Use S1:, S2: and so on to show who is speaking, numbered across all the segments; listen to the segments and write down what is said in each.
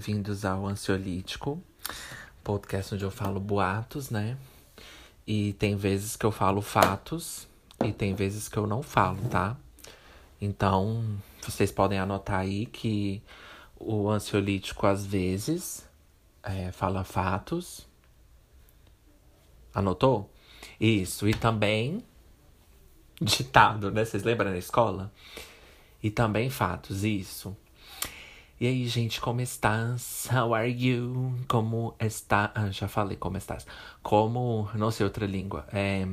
S1: Bem-vindos ao Ansiolítico, podcast onde eu falo boatos, né? E tem vezes que eu falo fatos e tem vezes que eu não falo, tá? Então, vocês podem anotar aí que o ansiolítico às vezes é, fala fatos. Anotou? Isso, e também ditado, né? Vocês lembram na escola? E também fatos, isso. E aí, gente, como estás? How are you? Como está? Ah, já falei como estás. Como. Não sei outra língua. É.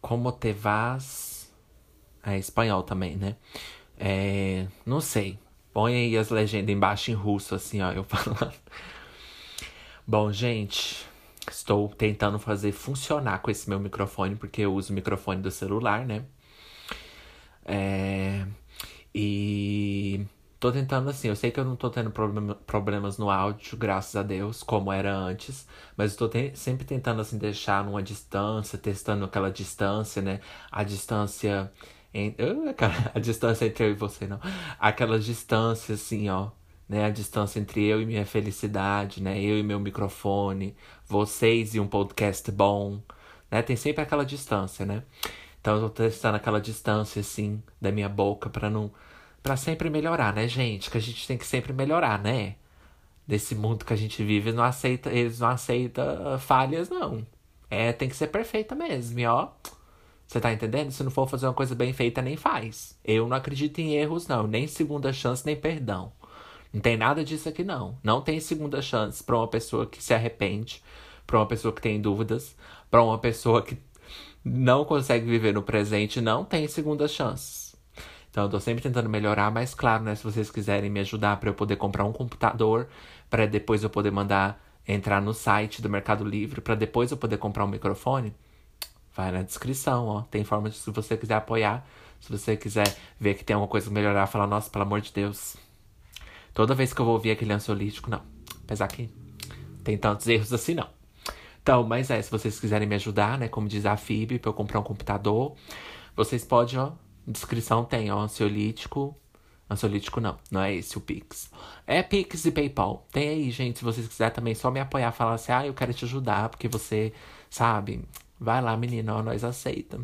S1: Como te vas? É espanhol também, né? É. Não sei. Põe aí as legendas embaixo em russo, assim, ó, eu falando. Bom, gente, estou tentando fazer funcionar com esse meu microfone, porque eu uso o microfone do celular, né? É, e tô tentando assim, eu sei que eu não tô tendo problem, problemas no áudio, graças a Deus, como era antes, mas estou te, sempre tentando assim deixar numa distância, testando aquela distância, né? A distância em, uh, a distância entre eu e você, não. Aquela distância assim, ó, né? A distância entre eu e minha felicidade, né? Eu e meu microfone, vocês e um podcast bom, né? Tem sempre aquela distância, né? Então eu tô testando aquela distância, assim, da minha boca para não. para sempre melhorar, né, gente? Que a gente tem que sempre melhorar, né? Desse mundo que a gente vive, não aceita, eles não aceitam falhas, não. É, tem que ser perfeita mesmo, e ó. Você tá entendendo? Se não for fazer uma coisa bem feita, nem faz. Eu não acredito em erros, não. Nem segunda chance, nem perdão. Não tem nada disso aqui, não. Não tem segunda chance para uma pessoa que se arrepende, para uma pessoa que tem dúvidas, para uma pessoa que não consegue viver no presente, não tem segundas chances. Então eu tô sempre tentando melhorar, mas claro, né, se vocês quiserem me ajudar para eu poder comprar um computador, para depois eu poder mandar entrar no site do Mercado Livre, para depois eu poder comprar um microfone, vai na descrição, ó. Tem forma de se você quiser apoiar, se você quiser ver que tem alguma coisa melhorar, falar, nossa, pelo amor de Deus. Toda vez que eu vou ouvir aquele ansiolítico, não. Apesar que tem tantos erros assim, não. Então, mas é, se vocês quiserem me ajudar, né? Como diz a FIB, pra eu comprar um computador, vocês podem, ó. Descrição tem, ó, ansiolítico. Ansiolítico não, não é esse o Pix. É Pix e PayPal. Tem aí, gente. Se vocês quiserem também só me apoiar, falar assim, ah, eu quero te ajudar, porque você, sabe, vai lá, menina, ó, nós aceita.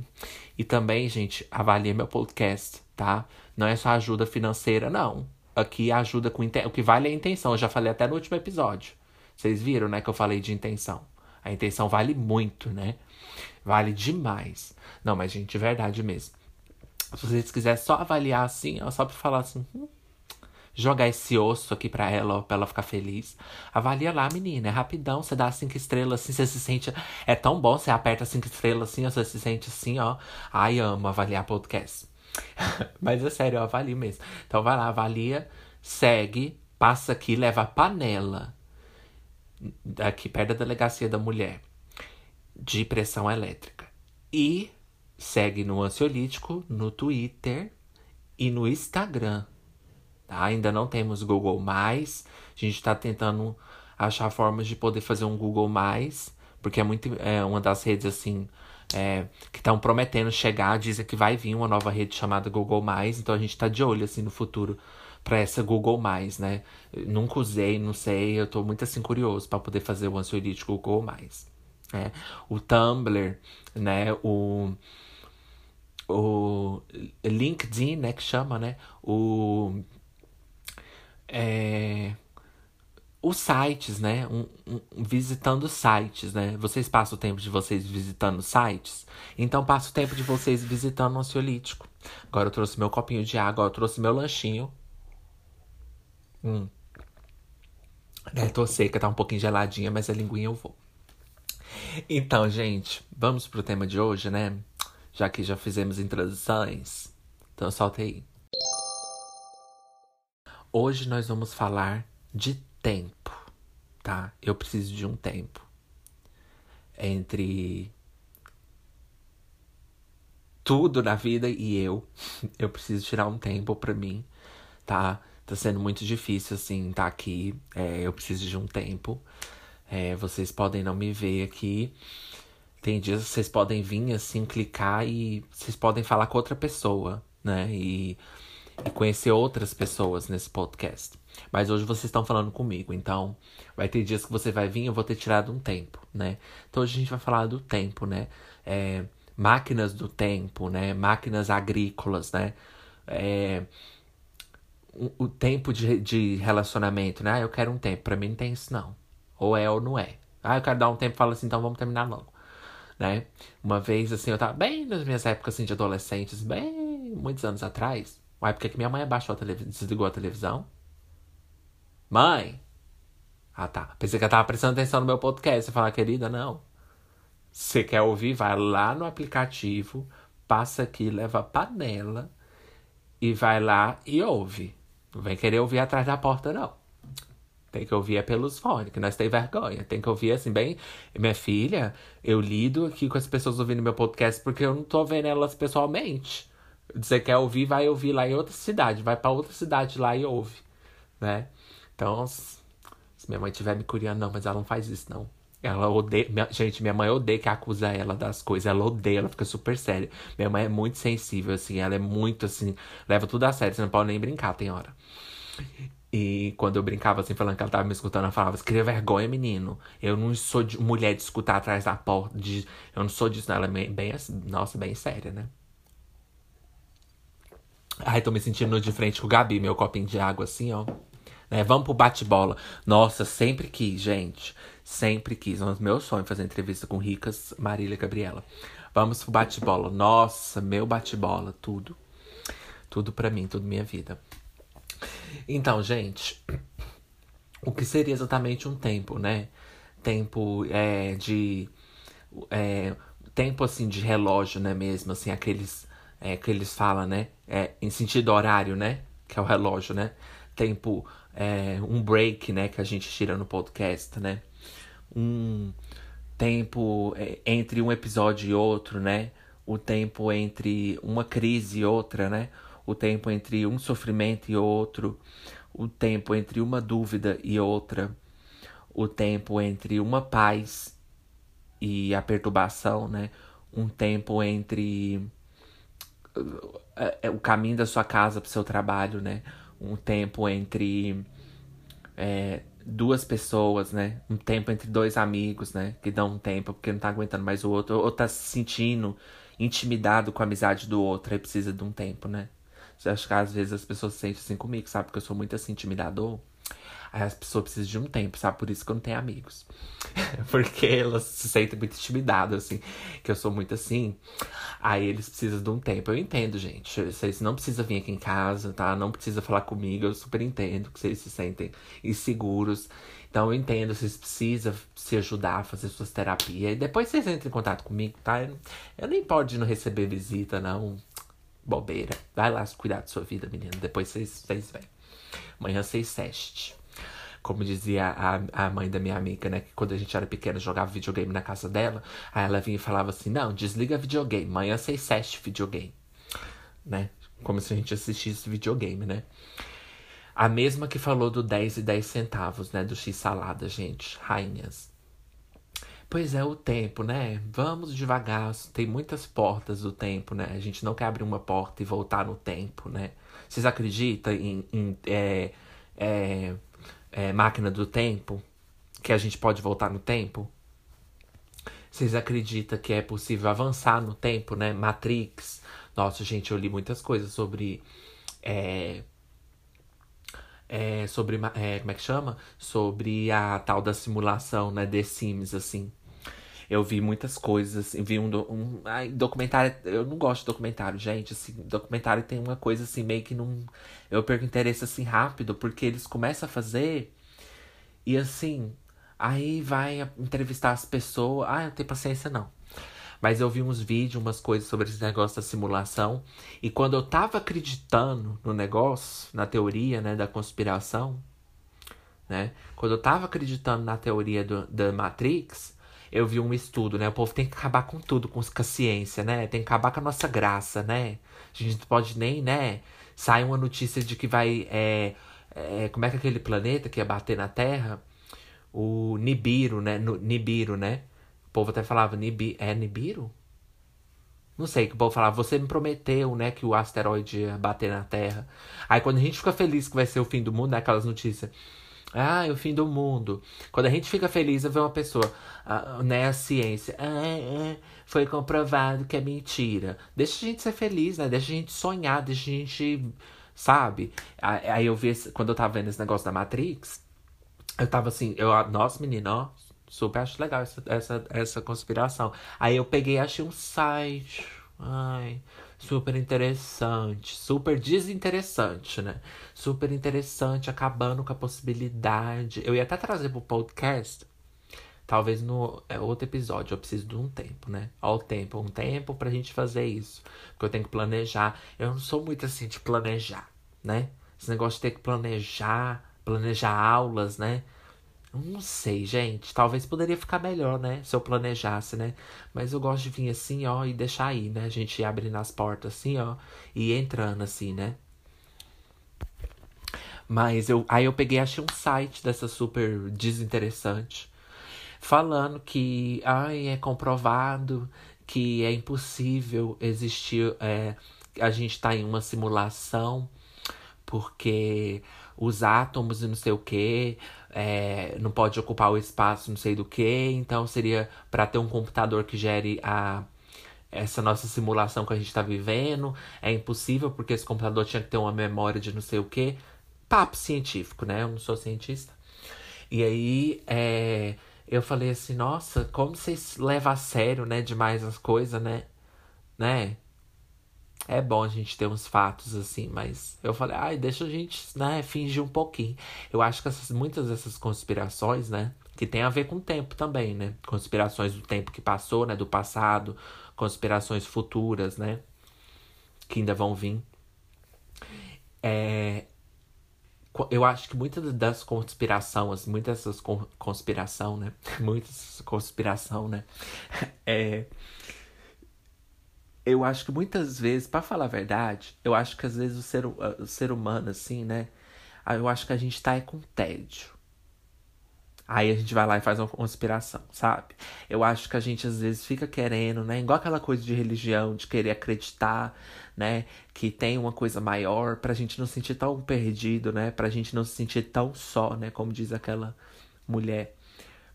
S1: E também, gente, avalie meu podcast, tá? Não é só ajuda financeira, não. Aqui ajuda com o que vale é a intenção. Eu já falei até no último episódio. Vocês viram, né, que eu falei de intenção. A intenção vale muito, né? Vale demais. Não, mas, gente, de verdade mesmo. Se vocês quiserem só avaliar assim, ó, só pra falar assim, hum, jogar esse osso aqui pra ela, ó, pra ela ficar feliz. Avalia lá, menina. É rapidão. Você dá cinco estrelas assim, você se sente. É tão bom, você aperta cinco estrelas assim, ó, você se sente assim, ó. Ai, amo avaliar podcast. Mas é sério, eu avalio mesmo. Então vai lá, avalia, segue, passa aqui, leva a panela aqui perto da delegacia da mulher de pressão elétrica. E segue no Ansiolítico, no Twitter e no Instagram. Tá? Ainda não temos Google Mais. A gente está tentando achar formas de poder fazer um Google Mais, porque é muito é uma das redes assim é, que estão prometendo chegar. Dizem que vai vir uma nova rede chamada Google Mais. Então a gente está de olho assim no futuro para essa Google Mais, né? nunca usei, não sei, eu tô muito assim curioso para poder fazer o ansiolítico Google Mais. Né? O Tumblr, né? O o LinkedIn, né, que chama, né? O é, os sites, né? Um, um, visitando sites, né? Vocês passam o tempo de vocês visitando sites? Então passa o tempo de vocês visitando o ansiolítico. Agora eu trouxe meu copinho de água, eu trouxe meu lanchinho. Hum. É, tô seca, tá um pouquinho geladinha, mas a linguinha eu vou. Então, gente, vamos pro tema de hoje, né? Já que já fizemos introduções. Então, solta aí. Hoje nós vamos falar de tempo, tá? Eu preciso de um tempo entre tudo na vida e eu. Eu preciso tirar um tempo para mim, tá? Tá sendo muito difícil, assim, tá aqui. É, eu preciso de um tempo. É, vocês podem não me ver aqui. Tem dias que vocês podem vir, assim, clicar e vocês podem falar com outra pessoa, né? E e conhecer outras pessoas nesse podcast. Mas hoje vocês estão falando comigo, então vai ter dias que você vai vir, eu vou ter tirado um tempo, né? Então hoje a gente vai falar do tempo, né? É, máquinas do tempo, né? Máquinas agrícolas, né? É, o, tempo de, de relacionamento, né? Ah, eu quero um tempo. Pra mim não tem isso, não. Ou é ou não é. Ah, eu quero dar um tempo e falo assim, então vamos terminar logo. Né? Uma vez, assim, eu tava bem nas minhas épocas assim, de adolescentes, bem muitos anos atrás. Uma época que minha mãe abaixou a televisão, desligou a televisão. Mãe! Ah, tá. Pensei que ela tava prestando atenção no meu podcast. Você fala, querida, não. Você quer ouvir? Vai lá no aplicativo, passa aqui, leva a panela e vai lá e ouve. Não vem querer ouvir atrás da porta, não. Tem que ouvir é pelos fones, que nós temos vergonha. Tem que ouvir assim, bem. Minha filha, eu lido aqui com as pessoas ouvindo meu podcast porque eu não tô vendo elas pessoalmente. Você quer ouvir, vai ouvir lá em outra cidade. Vai para outra cidade lá e ouve, né? Então, se minha mãe estiver me curiando, não, mas ela não faz isso, não. Ela odeia. Minha, gente, minha mãe odeia que acusa ela das coisas. Ela odeia, ela fica super séria. Minha mãe é muito sensível, assim. Ela é muito assim. Leva tudo a sério. Você não pode nem brincar, tem hora. E quando eu brincava assim, falando que ela tava me escutando, ela falava: cria vergonha, menino. Eu não sou de, mulher de escutar atrás da porta. De, eu não sou disso. Não. Ela é bem, bem assim, nossa, bem séria, né? Ai, tô me sentindo de frente com o Gabi, meu copinho de água assim, ó. Né? Vamos pro bate-bola. Nossa, sempre quis, gente. Sempre quis. É um dos meus sonhos fazer entrevista com ricas Marília e Gabriela. Vamos pro bate-bola. Nossa, meu bate-bola, tudo. Tudo pra mim, tudo minha vida. Então, gente, o que seria exatamente um tempo, né? Tempo é, de. É, tempo assim de relógio, né? Mesmo, assim, aqueles. É, que eles falam, né? É, em sentido horário, né? Que é o relógio, né? Tempo é, um break, né, que a gente tira no podcast, né? Um tempo é, entre um episódio e outro, né? O tempo entre uma crise e outra, né? O tempo entre um sofrimento e outro, o tempo entre uma dúvida e outra, o tempo entre uma paz e a perturbação, né? Um tempo entre é, é, o caminho da sua casa para o seu trabalho, né? um tempo entre é, duas pessoas, né? Um tempo entre dois amigos, né? Que dão um tempo porque não tá aguentando mais o outro, ou tá se sentindo intimidado com a amizade do outro, aí precisa de um tempo, né? Você acha que às vezes as pessoas se sentem assim comigo, sabe? Porque eu sou muito assim, intimidador. Aí as pessoas precisam de um tempo, sabe? Por isso que eu não tenho amigos. Porque elas se sentem muito intimidadas, assim. Que eu sou muito assim. Aí eles precisam de um tempo. Eu entendo, gente. Vocês não precisam vir aqui em casa, tá? Não precisa falar comigo. Eu super entendo que vocês se sentem inseguros. Então eu entendo, vocês precisam se ajudar a fazer suas terapias. E depois vocês entram em contato comigo, tá? Eu, eu nem pode não receber visita, não. Bobeira. Vai lá cuidar da sua vida, menina. Depois vocês, vocês vêm. Amanhã vocês seste. Como dizia a, a mãe da minha amiga, né? Que quando a gente era pequena jogava videogame na casa dela. Aí ela vinha e falava assim: Não, desliga videogame. Amanhã vocês sete videogame. Né? Como se a gente assistisse videogame, né? A mesma que falou do 10 e 10 centavos, né? Do X-salada, gente. Rainhas. Pois é, o tempo, né? Vamos devagar. Tem muitas portas do tempo, né? A gente não quer abrir uma porta e voltar no tempo, né? Vocês acreditam em, em é, é, é, máquina do tempo, que a gente pode voltar no tempo? Vocês acreditam que é possível avançar no tempo, né? Matrix. Nossa, gente, eu li muitas coisas sobre. É, é, sobre. É, como é que chama? Sobre a tal da simulação, né? The Sims, assim. Eu vi muitas coisas, vi um, um ai, documentário. Eu não gosto de documentário, gente. Assim, documentário tem uma coisa assim, meio que não. Eu perco interesse assim rápido, porque eles começam a fazer. E assim, aí vai entrevistar as pessoas. Ah, eu não tenho paciência, não. Mas eu vi uns vídeos, umas coisas sobre esse negócio da simulação. E quando eu tava acreditando no negócio, na teoria, né, da conspiração, né? Quando eu tava acreditando na teoria do, da Matrix, eu vi um estudo, né? O povo tem que acabar com tudo, com a ciência, né? Tem que acabar com a nossa graça, né? A gente não pode nem, né? Sai uma notícia de que vai. É, é, como é que é aquele planeta que ia bater na Terra? O Nibiru, né? No, Nibiru, né? O povo até falava Nibi, é Nibiru? Não sei, que o povo falava, você me prometeu, né, que o asteroide ia bater na Terra. Aí quando a gente fica feliz que vai ser o fim do mundo, né, aquelas notícias. Ah, é o fim do mundo. Quando a gente fica feliz, ver uma pessoa, ah, né, a ciência. Ah, ah, foi comprovado que é mentira. Deixa a gente ser feliz, né? Deixa a gente sonhar, deixa a gente. Sabe? Aí eu vi, quando eu tava vendo esse negócio da Matrix, eu tava assim, eu, nossa, menina, ó, super acho legal essa, essa, essa conspiração. Aí eu peguei achei um site. Ai, super interessante, super desinteressante, né? Super interessante, acabando com a possibilidade. Eu ia até trazer pro podcast, talvez no é, outro episódio. Eu preciso de um tempo, né? Ao tempo, um tempo pra gente fazer isso. Porque eu tenho que planejar. Eu não sou muito assim de planejar, né? Esse negócio de ter que planejar, planejar aulas, né? Não sei, gente. Talvez poderia ficar melhor, né? Se eu planejasse, né? Mas eu gosto de vir assim, ó, e deixar aí, né? A gente abrindo as portas assim, ó, e entrando assim, né? Mas eu, aí eu peguei, achei um site dessa super desinteressante, falando que, ai, é comprovado que é impossível existir, é, a gente tá em uma simulação, porque os átomos e não sei o que, é, não pode ocupar o espaço não sei do que, então seria para ter um computador que gere a essa nossa simulação que a gente está vivendo, é impossível porque esse computador tinha que ter uma memória de não sei o que. Papo científico, né? Eu não sou cientista. E aí, é, eu falei assim, nossa, como vocês levam a sério, né, demais as coisas, né? Né? É bom a gente ter uns fatos assim, mas eu falei, ai, deixa a gente, né, fingir um pouquinho. Eu acho que essas, muitas dessas conspirações, né, que tem a ver com o tempo também, né? Conspirações do tempo que passou, né, do passado, conspirações futuras, né, que ainda vão vir. É, eu acho que muitas das conspirações, muitas dessas conspiração, né? Muitas conspiração, né? É, eu acho que muitas vezes, para falar a verdade, eu acho que às vezes o ser, o ser humano, assim, né? Eu acho que a gente tá é com tédio. Aí a gente vai lá e faz uma conspiração, sabe? Eu acho que a gente às vezes fica querendo, né? Igual aquela coisa de religião, de querer acreditar, né? Que tem uma coisa maior, pra gente não se sentir tão perdido, né? Pra gente não se sentir tão só, né? Como diz aquela mulher.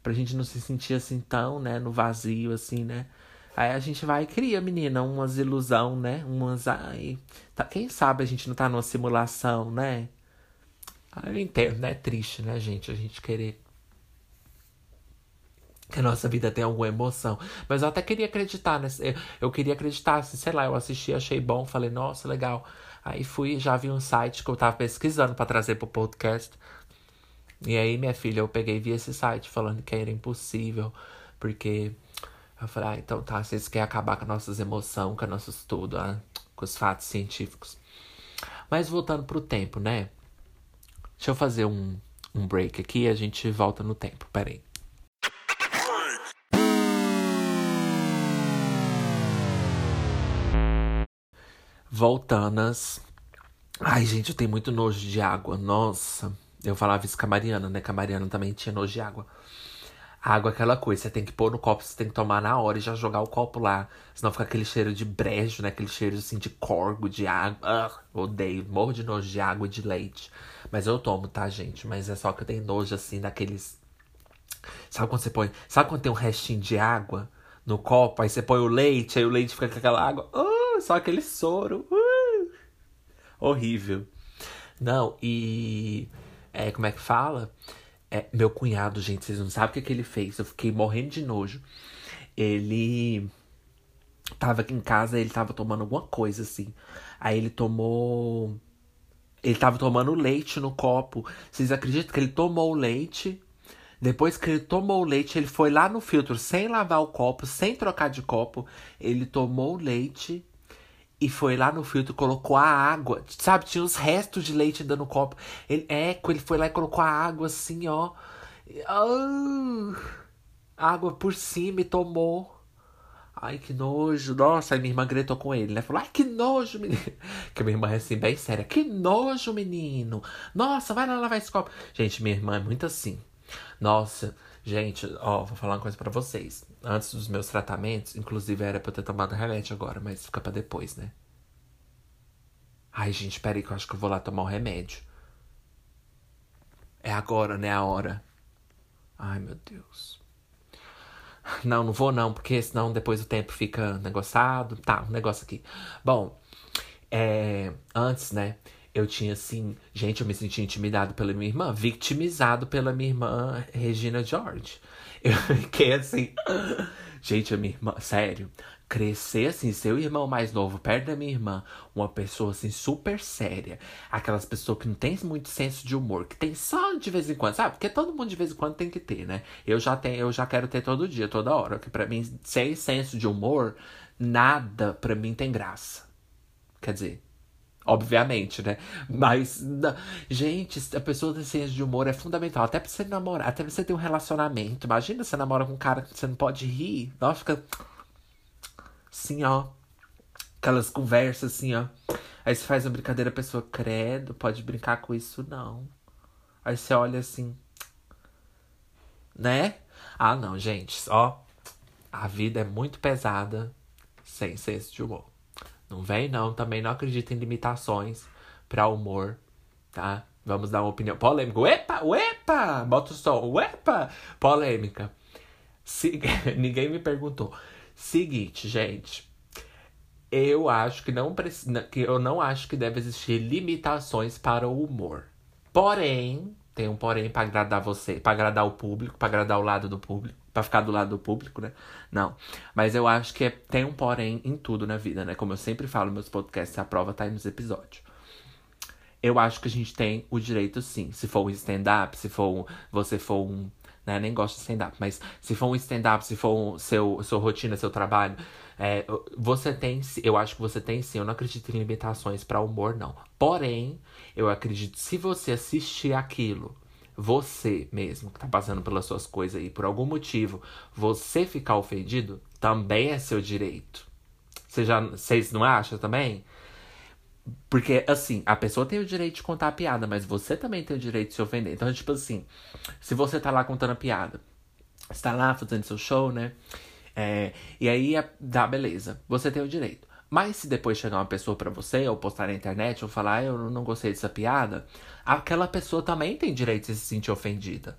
S1: Pra gente não se sentir assim tão, né? No vazio, assim, né? Aí a gente vai e cria, menina, umas ilusão, né? Umas. Ai, tá, quem sabe a gente não tá numa simulação, né? Aí eu entendo, né? É triste, né, gente? A gente querer que a nossa vida tem alguma emoção. Mas eu até queria acreditar nesse. Eu, eu queria acreditar, assim, sei lá, eu assisti, achei bom, falei, nossa, legal. Aí fui, já vi um site que eu tava pesquisando para trazer pro podcast. E aí, minha filha, eu peguei e vi esse site falando que era impossível, porque eu falei, ah, então tá, vocês querem acabar com nossas emoções, com nossos tudo, ah, com os fatos científicos. Mas voltando pro tempo, né? Deixa eu fazer um, um break aqui e a gente volta no tempo. Pera aí. Voltanas. Ai, gente, eu tenho muito nojo de água. Nossa. Eu falava isso com a Mariana, né? Que a Mariana também tinha nojo de água. Água é aquela coisa, você tem que pôr no copo, você tem que tomar na hora e já jogar o copo lá. Senão fica aquele cheiro de brejo, né? Aquele cheiro assim de corgo, de água. Odeio, morro de nojo de água e de leite. Mas eu tomo, tá, gente? Mas é só que eu tenho nojo assim daqueles. Sabe quando você põe. Sabe quando tem um restinho de água no copo? Aí você põe o leite, aí o leite fica com aquela água. Uh, só aquele soro. Uh, horrível. Não, e. É, como é que fala? É, meu cunhado, gente, vocês não sabem o que, que ele fez. Eu fiquei morrendo de nojo. Ele tava aqui em casa, ele tava tomando alguma coisa assim. Aí ele tomou. Ele tava tomando leite no copo. Vocês acreditam que ele tomou o leite? Depois que ele tomou o leite, ele foi lá no filtro sem lavar o copo, sem trocar de copo. Ele tomou o leite e foi lá no filtro, colocou a água. Sabe, tinha os restos de leite dando no copo. Ele, é, ele foi lá e colocou a água assim, ó. Uh, água por cima e tomou. Ai, que nojo. Nossa, aí minha irmã gritou com ele, né? Falou, ai, que nojo, menino. Que minha irmã é assim, bem séria. Que nojo, menino. Nossa, vai lá lavar esse copo. Gente, minha irmã é muito assim. Nossa, Gente, ó, vou falar uma coisa pra vocês. Antes dos meus tratamentos, inclusive era pra eu ter tomado remédio agora, mas fica pra depois, né? Ai, gente, peraí que eu acho que eu vou lá tomar o um remédio. É agora, né? A hora. Ai, meu Deus. Não, não vou não, porque senão depois o tempo fica negociado. Tá, um negócio aqui. Bom, é, antes, né? Eu tinha assim, gente, eu me senti intimidado pela minha irmã, vitimizado pela minha irmã Regina George. Eu fiquei assim, gente, a minha irmã, sério, crescer assim, seu irmão mais novo perto da minha irmã, uma pessoa assim super séria, aquelas pessoas que não tem muito senso de humor, que tem só de vez em quando, sabe? Porque todo mundo de vez em quando tem que ter, né? Eu já tenho, eu já quero ter todo dia, toda hora, que para mim sem senso de humor, nada para mim tem graça. Quer dizer, obviamente, né? Mas, gente, a pessoa ter senso de humor é fundamental. Até pra você namorar, até pra você ter um relacionamento. Imagina você namora com um cara que você não pode rir. Nossa, fica Assim, ó. Aquelas conversas assim, ó. Aí você faz uma brincadeira, a pessoa, credo, pode brincar com isso não. Aí você olha assim. Né? Ah, não, gente, ó. A vida é muito pesada sem senso de humor. Não vem, não. Também não acredito em limitações para humor, tá? Vamos dar uma opinião polêmica. Uepa, uepa! Bota o som. Uepa! Polêmica. Se... Ninguém me perguntou. Seguinte, gente. Eu acho que não precisa. Que eu não acho que deve existir limitações para o humor. Porém, tem um porém para agradar você, para agradar o público, para agradar o lado do público, para ficar do lado do público, né? Não. Mas eu acho que é, tem um porém em tudo na vida, né? Como eu sempre falo, meus podcasts, a prova tá aí nos episódios. Eu acho que a gente tem o direito, sim. Se for um stand-up, se for um, você for um né? Nem gosto de stand-up, mas se for um stand-up, se for um, seu, sua rotina, seu trabalho, é, você tem, eu acho que você tem sim. Eu não acredito em limitações para humor, não. Porém, eu acredito se você assistir aquilo, você mesmo que tá passando pelas suas coisas e por algum motivo você ficar ofendido, também é seu direito. Você já, vocês não acham também? Porque, assim, a pessoa tem o direito de contar a piada, mas você também tem o direito de se ofender. Então, tipo assim, se você tá lá contando a piada, você tá lá fazendo seu show, né? É, e aí, dá beleza, você tem o direito. Mas se depois chegar uma pessoa para você, ou postar na internet, ou falar, ah, eu não gostei dessa piada, aquela pessoa também tem direito de se sentir ofendida.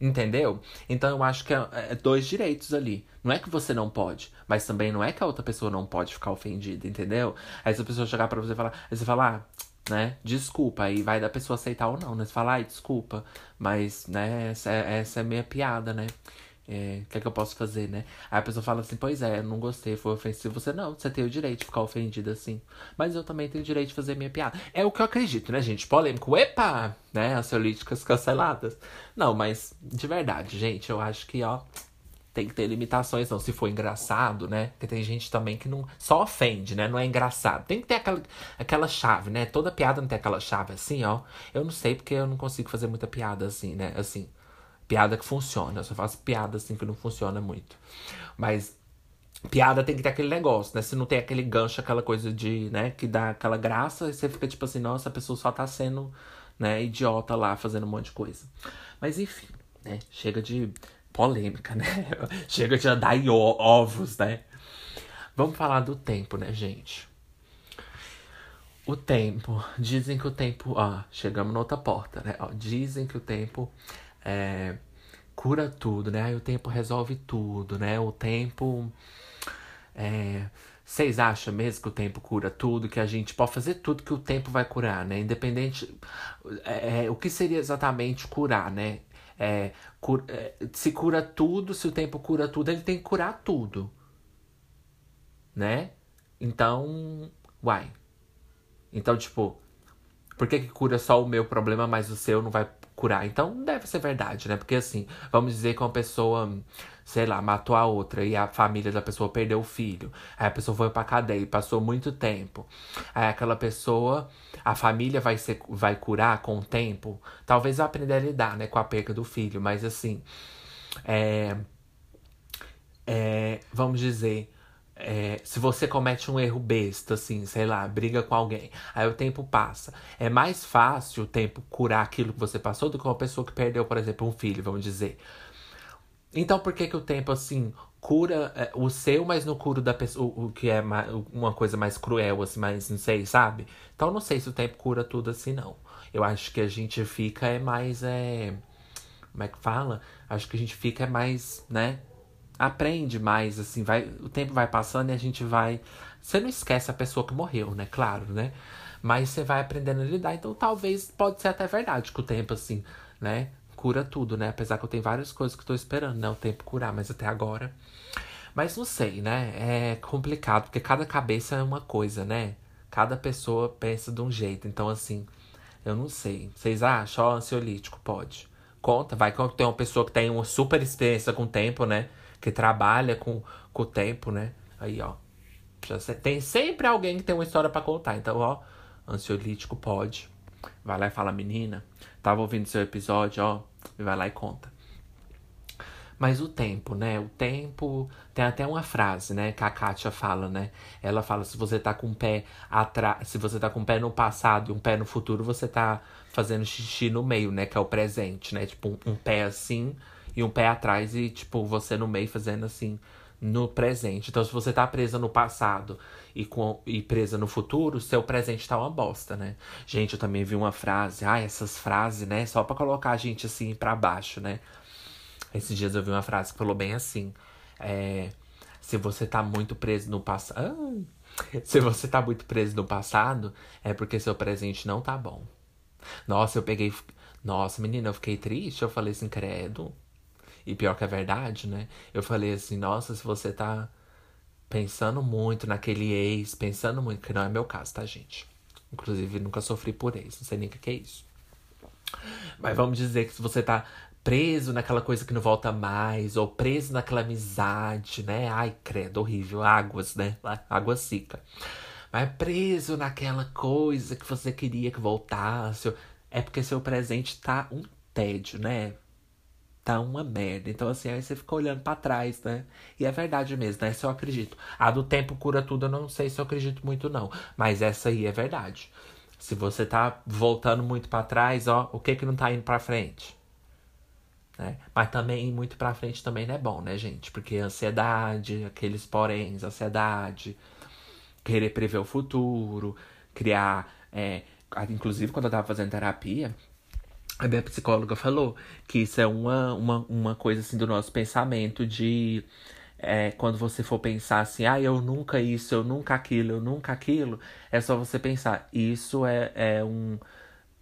S1: Entendeu? Então eu acho que é, é, dois direitos ali. Não é que você não pode, mas também não é que a outra pessoa não pode ficar ofendida, entendeu? Aí se a pessoa chegar para você e falar, aí você falar, ah, né, desculpa, aí vai da pessoa aceitar ou não, né? Você fala, ai, desculpa, mas, né, essa, é, essa é minha piada, né? É, o que é que eu posso fazer, né? Aí a pessoa fala assim, pois é, não gostei, foi ofensivo. Você não, você tem o direito de ficar ofendido assim. Mas eu também tenho o direito de fazer minha piada. É o que eu acredito, né, gente? Polêmico, epa! Né? As políticas canceladas. Não, mas de verdade, gente, eu acho que, ó, tem que ter limitações, não. Se for engraçado, né? Porque tem gente também que não só ofende, né? Não é engraçado. Tem que ter aquela, aquela chave, né? Toda piada não tem aquela chave assim, ó. Eu não sei porque eu não consigo fazer muita piada assim, né? Assim piada que funciona. Eu só faço piada assim que não funciona muito. Mas piada tem que ter aquele negócio, né? Se não tem aquele gancho, aquela coisa de, né, que dá aquela graça, você fica tipo assim, nossa, a pessoa só tá sendo, né, idiota lá, fazendo um monte de coisa. Mas enfim, né? Chega de polêmica, né? Chega de andar em ovos, né? Vamos falar do tempo, né, gente? O tempo. Dizem que o tempo. Ó, chegamos na outra porta, né? Ó, dizem que o tempo é, cura tudo, né? Aí o tempo resolve tudo, né? O tempo. É, vocês acham mesmo que o tempo cura tudo? Que a gente pode fazer tudo que o tempo vai curar, né? Independente. É, é o que seria exatamente curar, né? É, é, se cura tudo, se o tempo cura tudo, ele tem que curar tudo. Né? Então. Uai. Então, tipo. Por que, que cura só o meu problema, mas o seu não vai curar. Então deve ser verdade, né? Porque assim, vamos dizer que uma pessoa, sei lá, matou a outra e a família da pessoa perdeu o filho. Aí a pessoa foi pra cadeia e passou muito tempo. Aí aquela pessoa, a família vai, ser, vai curar com o tempo. Talvez vai aprender a lidar, né, com a perca do filho. Mas assim, é, é, vamos dizer é, se você comete um erro besta, assim, sei lá, briga com alguém, aí o tempo passa. É mais fácil o tempo curar aquilo que você passou do que uma pessoa que perdeu, por exemplo, um filho, vamos dizer. Então por que que o tempo, assim, cura é, o seu, mas não cura da pessoa, o, o que é mais, uma coisa mais cruel, assim, mais, não sei, sabe? Então não sei se o tempo cura tudo assim, não. Eu acho que a gente fica é mais, é... Como é que fala? Acho que a gente fica é mais, né? Aprende mais, assim, vai, o tempo vai passando e a gente vai. Você não esquece a pessoa que morreu, né? Claro, né? Mas você vai aprendendo a lidar. Então talvez pode ser até verdade que o tempo, assim, né? Cura tudo, né? Apesar que eu tenho várias coisas que eu tô esperando, né? O tempo curar, mas até agora. Mas não sei, né? É complicado, porque cada cabeça é uma coisa, né? Cada pessoa pensa de um jeito. Então, assim, eu não sei. Vocês acham? Ó, ansiolítico, pode. Conta, vai que tem uma pessoa que tem uma super experiência com o tempo, né? Que trabalha com, com o tempo, né? Aí, ó. Já tem sempre alguém que tem uma história para contar. Então, ó, ansiolítico pode. Vai lá e fala, menina, tava ouvindo seu episódio, ó. E vai lá e conta. Mas o tempo, né? O tempo. Tem até uma frase, né? Que a Kátia fala, né? Ela fala: se você tá com o pé atrás. Se você tá com pé no passado e um pé no futuro, você tá fazendo xixi no meio, né? Que é o presente, né? Tipo, um, um pé assim e um pé atrás e, tipo, você no meio fazendo assim no presente. Então, se você tá presa no passado e, com, e presa no futuro, seu presente tá uma bosta, né? Gente, eu também vi uma frase. Ah, essas frases, né? Só pra colocar a gente assim pra baixo, né? Esses dias eu vi uma frase que falou bem assim. É, se você tá muito preso no passado. Ah, se você tá muito preso no passado, é porque seu presente não tá bom. Nossa, eu peguei. Nossa, menina, eu fiquei triste. Eu falei assim, credo. E pior que é verdade, né? Eu falei assim, nossa, se você tá pensando muito naquele ex, pensando muito, que não é meu caso, tá, gente? Inclusive, nunca sofri por ex, não sei nem o que é isso. Mas vamos dizer que se você tá preso naquela coisa que não volta mais, ou preso naquela amizade, né? Ai, credo, horrível. Águas, né? Água seca. Mas preso naquela coisa que você queria que voltasse. É porque seu presente tá um tédio, né? Tá uma merda. Então, assim, aí você fica olhando para trás, né? E é verdade mesmo, né? Se eu acredito. A do tempo cura tudo, eu não sei se eu acredito muito, não. Mas essa aí é verdade. Se você tá voltando muito para trás, ó, o que que não tá indo para frente? Né? Mas também, muito pra frente também não é bom, né, gente? Porque ansiedade, aqueles poréns, ansiedade, querer prever o futuro, criar. É, inclusive, quando eu tava fazendo terapia, a minha psicóloga falou que isso é uma, uma, uma coisa assim do nosso pensamento de é, quando você for pensar assim, ah, eu nunca isso, eu nunca aquilo, eu nunca aquilo, é só você pensar, isso é, é um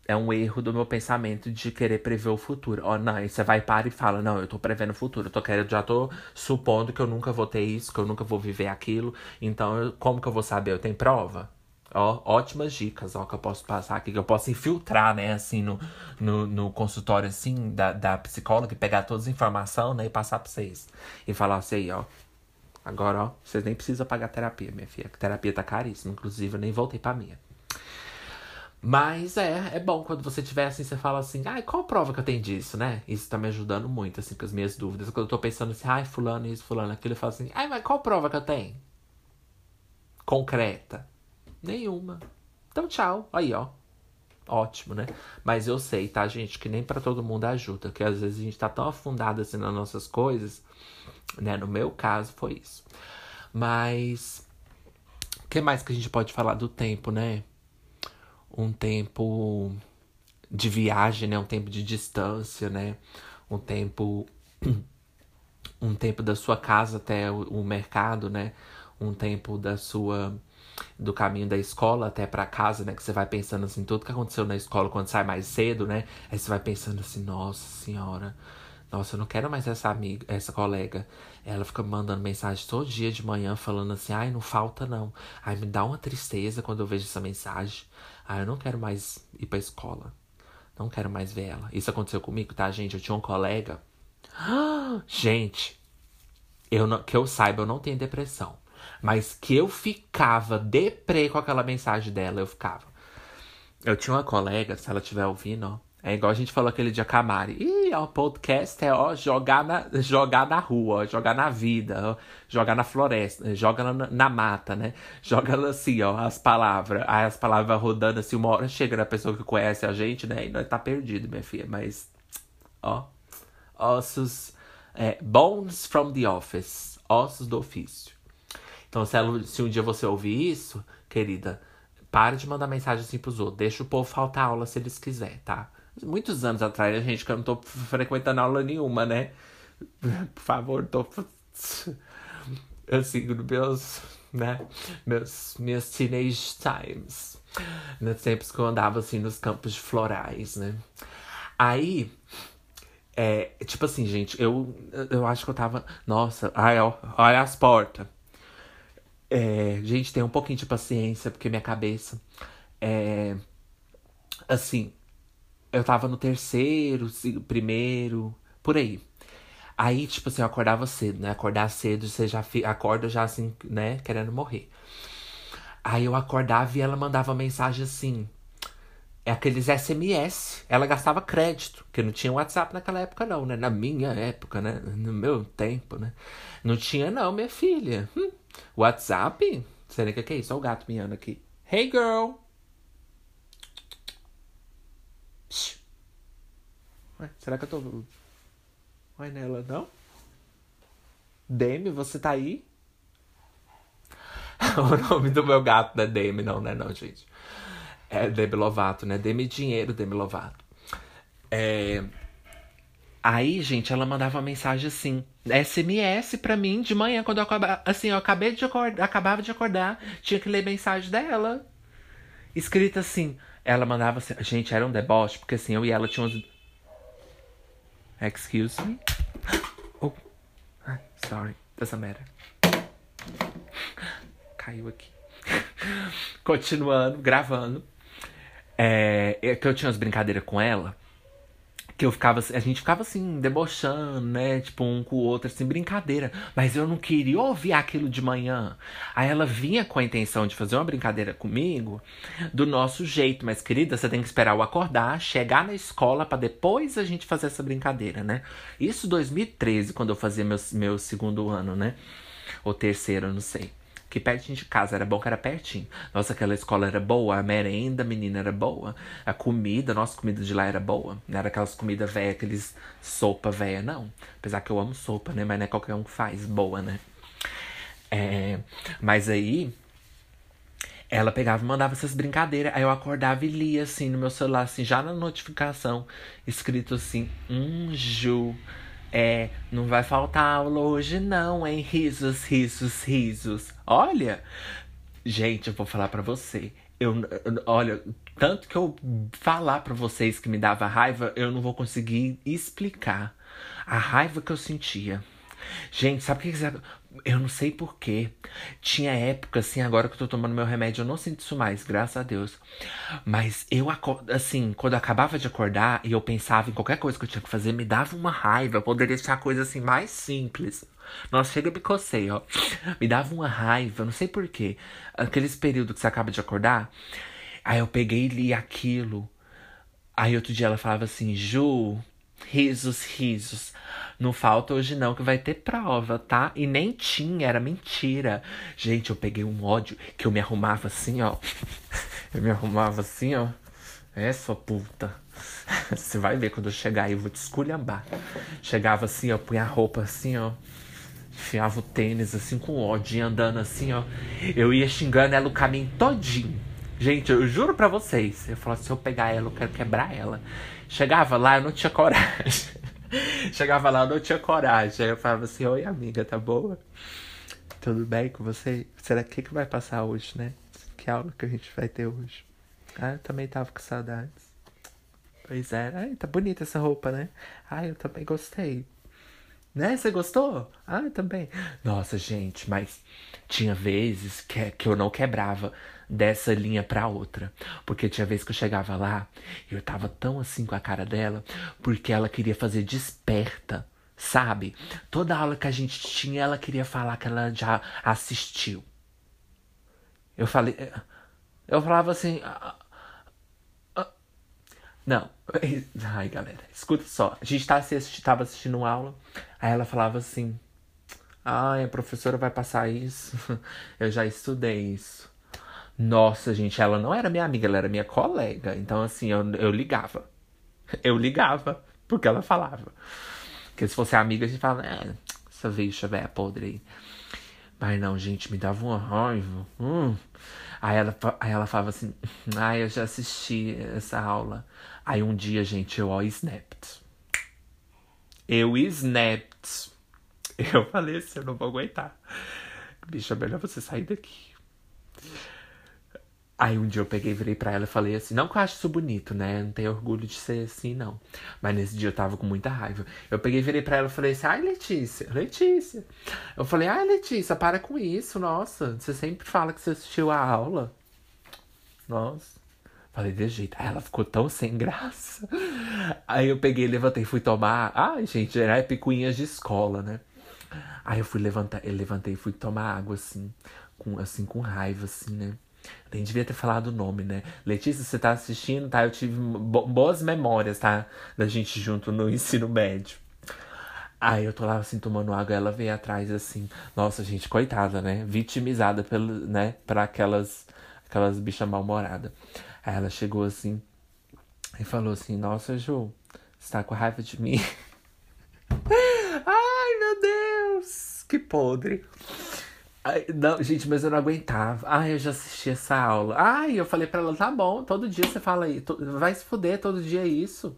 S1: é um erro do meu pensamento de querer prever o futuro. Ó, oh, não, você vai para e fala, não, eu tô prevendo o futuro, eu tô querendo, já tô supondo que eu nunca vou ter isso, que eu nunca vou viver aquilo. Então, eu, como que eu vou saber? Eu tenho prova? Ó, ótimas dicas, ó, que eu posso passar aqui, que eu posso infiltrar, né, assim, no, no, no consultório, assim, da, da psicóloga, e pegar todas as informações, né, e passar pra vocês. E falar assim, aí, ó, agora, ó, vocês nem precisam pagar terapia, minha filha, que terapia tá caríssima, inclusive eu nem voltei pra minha. Mas é, é bom quando você tiver assim, você fala assim, ai, qual prova que eu tenho disso, né? Isso tá me ajudando muito, assim, com as minhas dúvidas. Quando eu tô pensando assim, ai, fulano isso, fulano aquilo, eu falo assim, ai, mas qual prova que eu tenho? Concreta. Nenhuma. Então, tchau. Aí, ó. Ótimo, né? Mas eu sei, tá, gente, que nem para todo mundo ajuda. Que às vezes a gente tá tão afundado assim nas nossas coisas, né? No meu caso, foi isso. Mas. O que mais que a gente pode falar do tempo, né? um tempo de viagem, né? Um tempo de distância, né? Um tempo um tempo da sua casa até o, o mercado, né? Um tempo da sua do caminho da escola até para casa, né? Que você vai pensando assim, tudo que aconteceu na escola quando sai mais cedo, né? Aí você vai pensando assim, nossa senhora, nossa, eu não quero mais essa amiga, essa colega. Ela fica mandando mensagem todo dia de manhã falando assim, ai, não falta não. Ai, me dá uma tristeza quando eu vejo essa mensagem. Ah, eu não quero mais ir pra escola. Não quero mais ver ela. Isso aconteceu comigo, tá, gente? Eu tinha um colega. Gente, eu não, que eu saiba, eu não tenho depressão. Mas que eu ficava deprê com aquela mensagem dela, eu ficava. Eu tinha uma colega, se ela estiver ouvindo, ó. É igual a gente falou aquele dia Camari. Ih, ó, podcast é, ó, jogar na, jogar na rua, ó, jogar na vida, ó, jogar na floresta, joga na, na mata, né? Joga assim, ó, as palavras. Aí as palavras rodando assim, uma hora chega na pessoa que conhece a gente, né? E nós tá perdido, minha filha. Mas, ó, ossos, É Bones from the Office. Ossos do ofício. Então, se, ela, se um dia você ouvir isso, querida, pare de mandar mensagem assim pros outros. Deixa o povo faltar aula se eles quiserem, tá? Muitos anos atrás, a gente que eu não tô frequentando aula nenhuma, né? Por favor, tô. Assim, nos meus. né? Meus, minhas teenage times. Nos tempos que eu andava assim nos campos florais, né? Aí. É, tipo assim, gente, eu, eu acho que eu tava. Nossa, ai, ó, olha as portas. É, gente, tem um pouquinho de paciência, porque minha cabeça. É, assim, eu tava no terceiro, primeiro, por aí. Aí, tipo assim, eu acordava cedo, né? Acordar cedo, você já acorda já assim, né? Querendo morrer. Aí eu acordava e ela mandava mensagem assim. É aqueles SMS. Ela gastava crédito, porque não tinha WhatsApp naquela época, não, né? Na minha época, né? No meu tempo, né? Não tinha, não, minha filha. Hum. WhatsApp? Nem o que é isso. Olha o gato miando aqui. Hey, girl! Ué, será que eu tô. Vai nela, não? Demi, você tá aí? o nome do meu gato não é Demi, não, né, não, gente? É Demi Lovato, né? Demi Dinheiro, Demi Lovato. É. Aí, gente, ela mandava uma mensagem assim, SMS pra mim de manhã, quando eu acabava. Assim, eu acabei de acordar, acabava de acordar, tinha que ler mensagem dela. Escrita assim. Ela mandava assim. Gente, era um deboche, porque assim, eu e ela tínhamos. Excuse me. Oh. Sorry. Doesn't matter. Caiu aqui. Continuando, gravando. É, é que eu tinha umas brincadeiras com ela que eu ficava, a gente ficava assim, debochando, né? Tipo, um com o outro, assim, brincadeira. Mas eu não queria ouvir aquilo de manhã. Aí ela vinha com a intenção de fazer uma brincadeira comigo do nosso jeito. Mas, querida, você tem que esperar eu acordar, chegar na escola para depois a gente fazer essa brincadeira, né? Isso 2013, quando eu fazia meu, meu segundo ano, né? Ou terceiro, não sei que pertinho de casa, era bom que era pertinho. Nossa, aquela escola era boa, a merenda, menina, era boa. A comida, nossa comida de lá era boa. Não era aquelas comidas velhas, aqueles sopa velha, não. Apesar que eu amo sopa, né? Mas não é qualquer um que faz boa, né? É, mas aí, ela pegava e mandava essas brincadeiras. Aí eu acordava e lia, assim, no meu celular, assim, já na notificação, escrito assim, um Ju. É, não vai faltar aula hoje não, hein? Risos, risos, risos. Olha, gente, eu vou falar para você. Eu, olha, tanto que eu falar para vocês que me dava raiva, eu não vou conseguir explicar a raiva que eu sentia. Gente, sabe o que, que eu não sei porquê. Tinha época, assim, agora que eu tô tomando meu remédio, eu não sinto isso mais, graças a Deus. Mas eu, assim, quando eu acabava de acordar e eu pensava em qualquer coisa que eu tinha que fazer, me dava uma raiva. Eu poderia deixar a coisa, assim, mais simples. Nossa, chega, eu me cocei, ó. Me dava uma raiva, não sei porquê. Aqueles períodos que você acaba de acordar. Aí eu peguei e li aquilo. Aí outro dia ela falava assim, Ju, risos, risos. Não falta hoje não, que vai ter prova, tá? E nem tinha, era mentira. Gente, eu peguei um ódio que eu me arrumava assim, ó. Eu me arrumava assim, ó. É, sua puta. Você vai ver quando eu chegar aí, eu vou te esculhambar. Chegava assim, ó, punha a roupa assim, ó. Enfiava o tênis assim com ódio, andando assim, ó. Eu ia xingando ela o caminho todinho. Gente, eu juro pra vocês. Eu falava, se eu pegar ela, eu quero quebrar ela. Chegava lá, eu não tinha coragem. Chegava lá, eu não tinha coragem. Aí eu falava assim: Oi, amiga, tá boa? Tudo bem com você? Será que que vai passar hoje, né? Que aula que a gente vai ter hoje? Ah, eu também tava com saudades. Pois é. Ai, tá bonita essa roupa, né? Ai, eu também gostei. Né? Você gostou? Ah, também. Nossa, gente, mas tinha vezes que, que eu não quebrava dessa linha pra outra. Porque tinha vezes que eu chegava lá e eu tava tão assim com a cara dela, porque ela queria fazer desperta, sabe? Toda aula que a gente tinha, ela queria falar que ela já assistiu. Eu falei. Eu falava assim. Ah, ah, não. Ai, galera, escuta só. A gente tá assisti, tava assistindo aula, aí ela falava assim. Ai, a professora vai passar isso. Eu já estudei isso. Nossa, gente, ela não era minha amiga, ela era minha colega. Então, assim, eu, eu ligava. Eu ligava, porque ela falava. Porque se fosse amiga, a gente fala, é, essa bicha velha podre aí. Mas não, gente, me dava uma raiva. Hum. Aí, ela, aí ela falava assim, ai, ah, eu já assisti essa aula. Aí um dia, gente, eu ó, snapped. Eu snapped. Eu falei assim, eu não vou aguentar. Bicha, é melhor você sair daqui. Aí um dia eu peguei, virei pra ela e falei assim, não que eu acho isso bonito, né? Não tenho orgulho de ser assim, não. Mas nesse dia eu tava com muita raiva. Eu peguei, virei pra ela e falei assim, ai Letícia, Letícia. Eu falei, ai Letícia, para com isso, nossa. Você sempre fala que você assistiu a aula. Nossa. Falei, de jeito. Aí ela ficou tão sem graça. Aí eu peguei, levantei, fui tomar. Ai, gente, era picuinhas de escola, né? Aí eu fui levantar, eu levantei fui tomar água, assim, com, assim, com raiva, assim, né? Nem devia ter falado o nome, né? Letícia, você tá assistindo, tá? Eu tive bo boas memórias, tá? Da gente junto no ensino médio. Aí eu tô lá assim tomando água, ela veio atrás assim. Nossa, gente, coitada, né? Vitimizada pelo, né, para aquelas aquelas bichas mal-humoradas. Aí ela chegou assim e falou assim: "Nossa, Ju, você tá com raiva de mim?" Ai, meu Deus, que podre. Ai, não, gente, mas eu não aguentava. Ai, eu já assisti essa aula. Ai, eu falei pra ela, tá bom, todo dia você fala aí. Vai se fuder, todo dia é isso.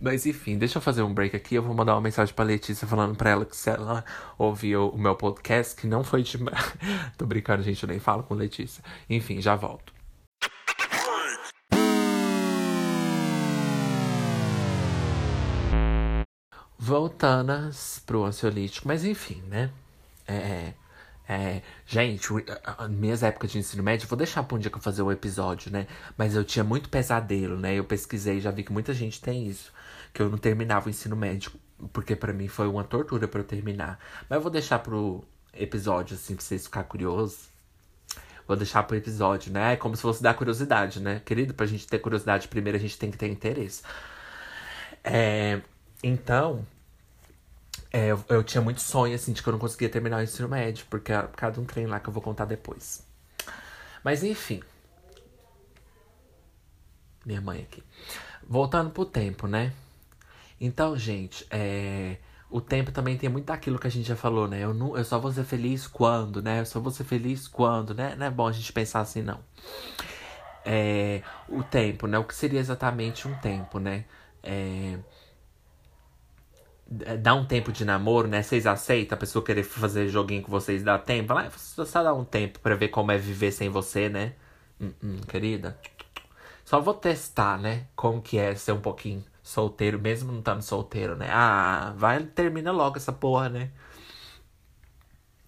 S1: Mas enfim, deixa eu fazer um break aqui. Eu vou mandar uma mensagem pra Letícia falando pra ela que se ela ouviu o meu podcast, que não foi de. Tô brincando, gente, eu nem falo com Letícia. Enfim, já volto. Voltanas pro ansiolítico, mas enfim, né? É, é, gente, minhas épocas de ensino médio, vou deixar pra um dia que eu fazer o episódio, né? Mas eu tinha muito pesadelo, né? Eu pesquisei, já vi que muita gente tem isso. Que eu não terminava o ensino médio. Porque para mim foi uma tortura para eu terminar. Mas eu vou deixar pro episódio, assim, pra vocês ficarem curiosos. Vou deixar pro episódio, né? É como se fosse dar curiosidade, né? Querido, pra gente ter curiosidade, primeiro a gente tem que ter interesse. É, então, é, eu, eu, tinha muito sonho, assim, de que eu não conseguia terminar o ensino médio, porque era por causa de um trem lá que eu vou contar depois. Mas enfim. Minha mãe aqui. Voltando pro tempo, né? Então, gente, é... o tempo também tem muito daquilo que a gente já falou, né? Eu, não, eu só vou ser feliz quando, né? Eu só vou ser feliz quando, né? Não é bom a gente pensar assim, não. É... O tempo, né? O que seria exatamente um tempo, né? É dá um tempo de namoro, né? Vocês aceitam a pessoa querer fazer joguinho com vocês dá tempo? Ah, só dá um tempo para ver como é viver sem você, né? Hum, hum, querida. Só vou testar, né? Como que é ser um pouquinho solteiro, mesmo não estando solteiro, né? Ah, vai, termina logo essa porra, né?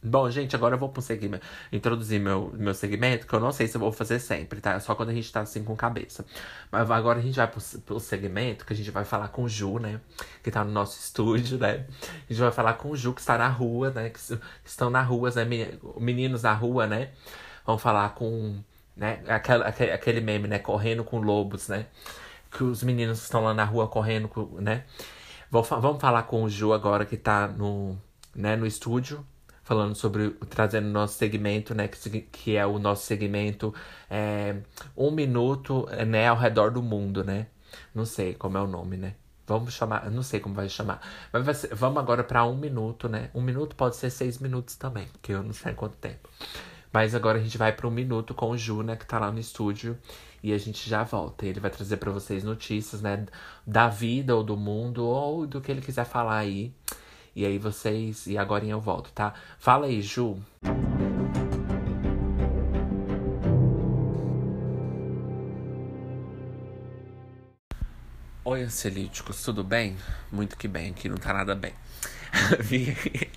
S1: Bom, gente, agora eu vou segmento, introduzir meu, meu segmento, que eu não sei se eu vou fazer sempre, tá? É só quando a gente tá assim com cabeça. Mas agora a gente vai pro, pro segmento, que a gente vai falar com o Ju, né? Que tá no nosso estúdio, né? A gente vai falar com o Ju, que está na rua, né? Que estão na rua, né? Meninos na rua, né? Vamos falar com, né? Aquele, aquele meme, né? Correndo com lobos, né? Que os meninos estão lá na rua correndo, né? Vamos falar com o Ju agora, que tá no, né, no estúdio falando sobre trazendo nosso segmento, né, que, que é o nosso segmento é, um minuto, né, ao redor do mundo, né? Não sei como é o nome, né? Vamos chamar, não sei como vai chamar, mas vai ser, vamos agora para um minuto, né? Um minuto pode ser seis minutos também, porque eu não sei quanto tempo. Mas agora a gente vai para um minuto com o Ju, né, que tá lá no estúdio. E a gente já volta. Ele vai trazer para vocês notícias, né, da vida ou do mundo, ou do que ele quiser falar aí. E aí vocês. E agora eu volto, tá? Fala aí, Ju. Oi, ansiolíticos, tudo bem? Muito que bem, aqui não tá nada bem. vim, aqui,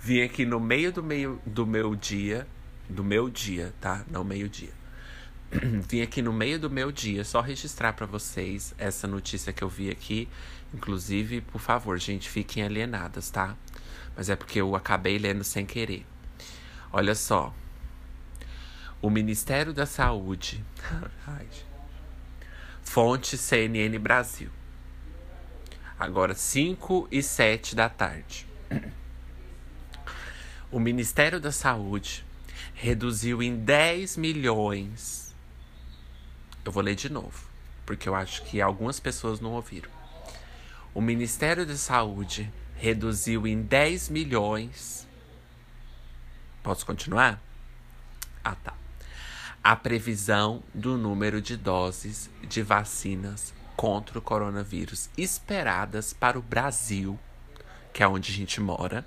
S1: vim aqui no meio do meio do meu dia, do meu dia, tá? Não meio-dia. vim aqui no meio do meu dia só registrar para vocês essa notícia que eu vi aqui Inclusive, por favor, gente, fiquem alienadas, tá? Mas é porque eu acabei lendo sem querer. Olha só. O Ministério da Saúde. Fonte CNN Brasil. Agora, 5 e 7 da tarde. O Ministério da Saúde reduziu em 10 milhões. Eu vou ler de novo, porque eu acho que algumas pessoas não ouviram o Ministério da Saúde reduziu em 10 milhões. Posso continuar? Ah, tá. A previsão do número de doses de vacinas contra o coronavírus esperadas para o Brasil, que é onde a gente mora,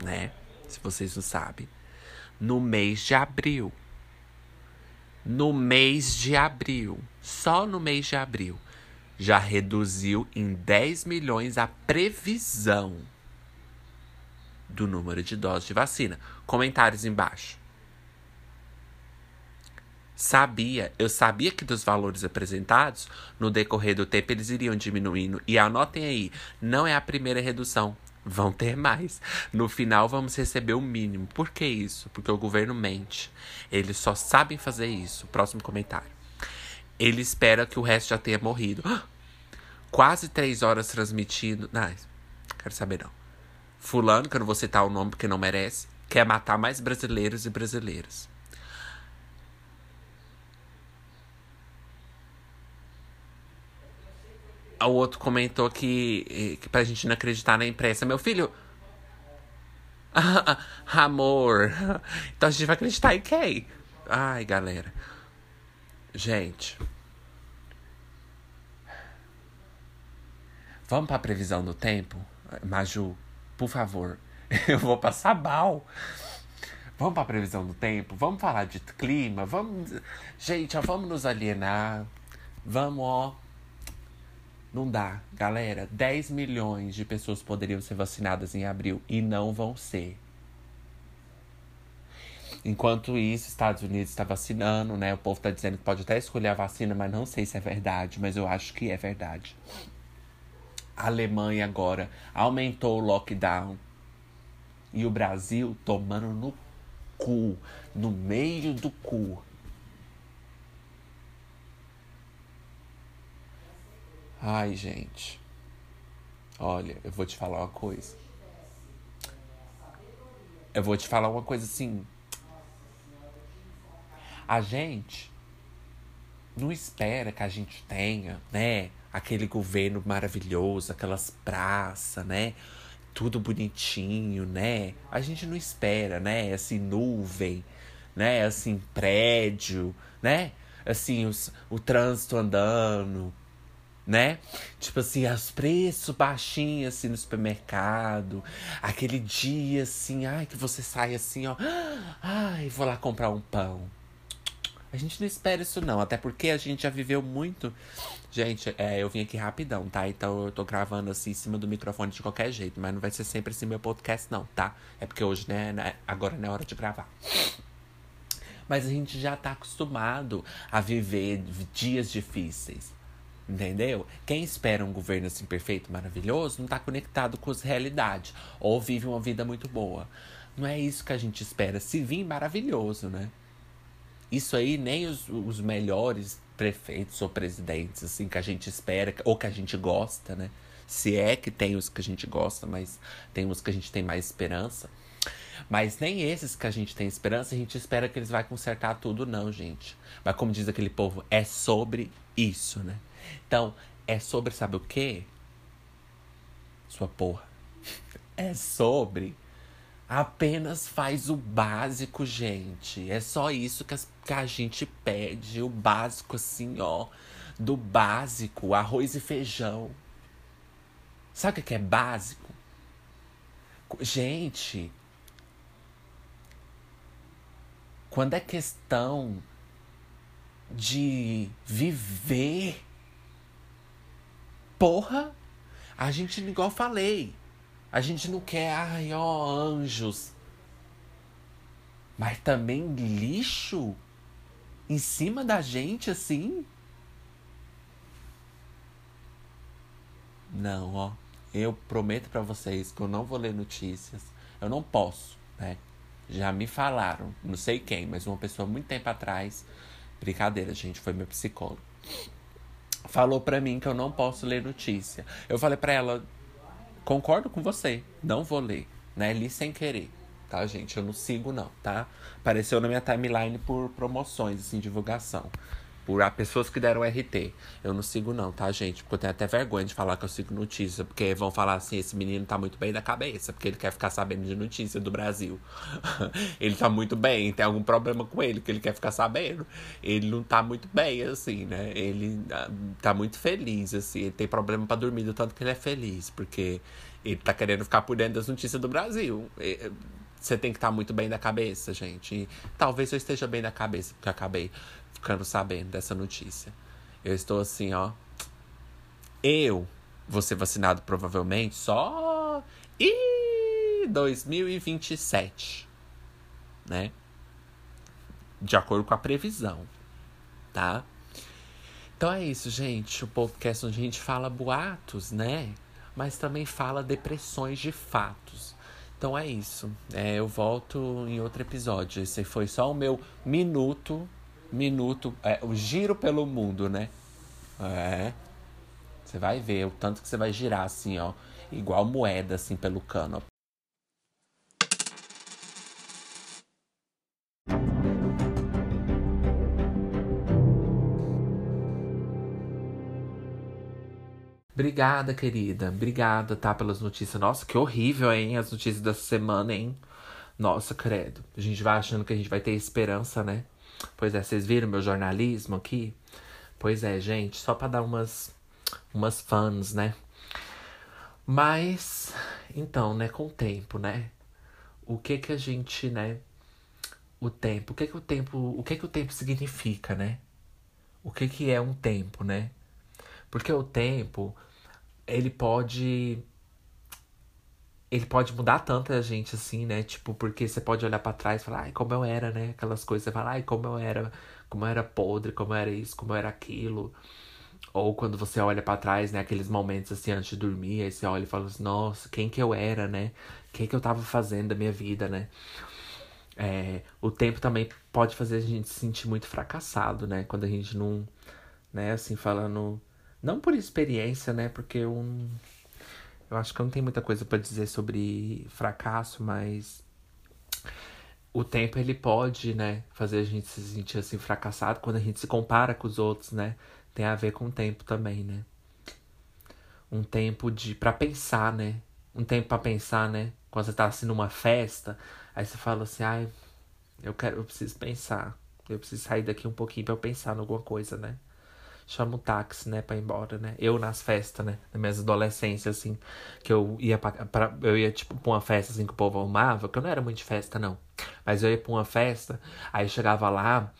S1: né? Se vocês não sabem, no mês de abril. No mês de abril, só no mês de abril, já reduziu em 10 milhões a previsão do número de doses de vacina. Comentários embaixo. Sabia, eu sabia que dos valores apresentados, no decorrer do tempo eles iriam diminuindo. E anotem aí, não é a primeira redução, vão ter mais. No final vamos receber o mínimo. Por que isso? Porque o governo mente. Eles só sabem fazer isso. Próximo comentário. Ele espera que o resto já tenha morrido. Quase três horas transmitindo. Não, quero saber não. Fulano, que eu não vou citar o nome porque não merece, quer matar mais brasileiros e brasileiras. O outro comentou que, que pra gente não acreditar na imprensa. Meu filho. Amor. Então a gente vai acreditar em quem? Ai, galera. Gente. Vamos pra previsão do tempo? Maju, por favor. Eu vou passar mal. Vamos pra previsão do tempo? Vamos falar de clima? Vamos. Gente, ó, vamos nos alienar. Vamos, ó não dá. Galera, 10 milhões de pessoas poderiam ser vacinadas em abril e não vão ser. Enquanto isso, Estados Unidos está vacinando, né? O povo está dizendo que pode até escolher a vacina, mas não sei se é verdade, mas eu acho que é verdade. A Alemanha agora aumentou o lockdown. E o Brasil tomando no cu, no meio do cu. Ai, gente. Olha, eu vou te falar uma coisa. Eu vou te falar uma coisa assim. A gente não espera que a gente tenha, né? Aquele governo maravilhoso, aquelas praças, né? Tudo bonitinho, né? A gente não espera, né? Assim, nuvem, né? Assim, prédio, né? Assim, os, o trânsito andando, né? Tipo assim, os preços baixinhos assim no supermercado. Aquele dia assim, ai, que você sai assim, ó. Ai, vou lá comprar um pão. A gente não espera isso não, até porque a gente já viveu muito. Gente, é, eu vim aqui rapidão, tá? Então eu tô gravando assim em cima do microfone de qualquer jeito, mas não vai ser sempre assim meu podcast não, tá? É porque hoje, né, né agora não é hora de gravar. Mas a gente já tá acostumado a viver dias difíceis. Entendeu? Quem espera um governo assim perfeito, maravilhoso, não está conectado com as realidades. Ou vive uma vida muito boa. Não é isso que a gente espera. Se vir, maravilhoso, né? Isso aí nem os, os melhores prefeitos ou presidentes, assim, que a gente espera, ou que a gente gosta, né? Se é que tem os que a gente gosta, mas tem os que a gente tem mais esperança. Mas nem esses que a gente tem esperança, a gente espera que eles vão consertar tudo, não, gente. Mas como diz aquele povo, é sobre isso, né? Então, é sobre, sabe o quê? Sua porra. É sobre. Apenas faz o básico, gente. É só isso que, as, que a gente pede. O básico, assim, ó. Do básico, arroz e feijão. Sabe o que é básico? Gente, quando é questão de viver Porra! A gente, igual falei, a gente não quer, ai, ó, anjos. Mas também lixo em cima da gente assim? Não, ó. Eu prometo para vocês que eu não vou ler notícias. Eu não posso, né? Já me falaram, não sei quem, mas uma pessoa muito tempo atrás. Brincadeira, gente, foi meu psicólogo falou para mim que eu não posso ler notícia. Eu falei para ela, concordo com você, não vou ler, né? Li sem querer, tá, gente? Eu não sigo não, tá? Apareceu na minha timeline por promoções, assim, divulgação. Por a pessoas que deram RT. Eu não sigo não, tá, gente? Porque eu tenho até vergonha de falar que eu sigo notícia, porque vão falar assim, esse menino tá muito bem da cabeça, porque ele quer ficar sabendo de notícia do Brasil. ele tá muito bem, tem algum problema com ele que ele quer ficar sabendo. Ele não tá muito bem, assim, né? Ele ah, tá muito feliz, assim, ele tem problema para dormir, do tanto que ele é feliz, porque ele tá querendo ficar por dentro das notícias do Brasil. Você tem que estar tá muito bem da cabeça, gente. E talvez eu esteja bem da cabeça, porque acabei ficando sabendo dessa notícia. Eu estou assim, ó. Eu vou ser vacinado provavelmente só em 2027, né? De acordo com a previsão, tá? Então é isso, gente. O podcast onde a gente fala boatos, né? Mas também fala depressões de fatos. Então é isso. É, eu volto em outro episódio. Esse foi só o meu minuto minuto, é, o giro pelo mundo, né? É. Você vai ver o tanto que você vai girar assim, ó, igual moeda assim pelo cano. Obrigada, querida. Obrigada, tá, pelas notícias. Nossa, que horrível, hein? As notícias dessa semana, hein? Nossa, credo. A gente vai achando que a gente vai ter esperança, né? Pois é, vocês viram meu jornalismo aqui? Pois é, gente, só para dar umas umas fãs, né? Mas então, né, com o tempo, né? O que que a gente, né, o tempo, o que que o tempo, o que que o tempo significa, né? O que que é um tempo, né? Porque o tempo ele pode ele pode mudar tanto a gente assim, né? Tipo, porque você pode olhar para trás e falar, ai, como eu era, né? Aquelas coisas, você fala, ai, como eu era, como eu era podre, como eu era isso, como eu era aquilo. Ou quando você olha para trás, né? Aqueles momentos assim antes de dormir, aí você olha e fala assim, nossa, quem que eu era, né? O que eu tava fazendo da minha vida, né? É, o tempo também pode fazer a gente se sentir muito fracassado, né? Quando a gente não, né, assim, falando. Não por experiência, né? Porque um acho que eu não tenho muita coisa para dizer sobre fracasso, mas o tempo ele pode, né, fazer a gente se sentir assim fracassado quando a gente se compara com os outros, né? Tem a ver com o tempo também, né? Um tempo de para pensar, né? Um tempo para pensar, né? Quando você tá assim numa festa, aí você fala assim: "Ai, eu quero, eu preciso pensar. Eu preciso sair daqui um pouquinho para eu pensar em alguma coisa, né?" Chama o táxi, né, pra ir embora, né? Eu nas festas, né? Na minha adolescência, assim, que eu ia pra, pra, Eu ia, tipo, pra uma festa, assim, que o povo arrumava, que eu não era muito de festa, não. Mas eu ia pra uma festa, aí chegava lá,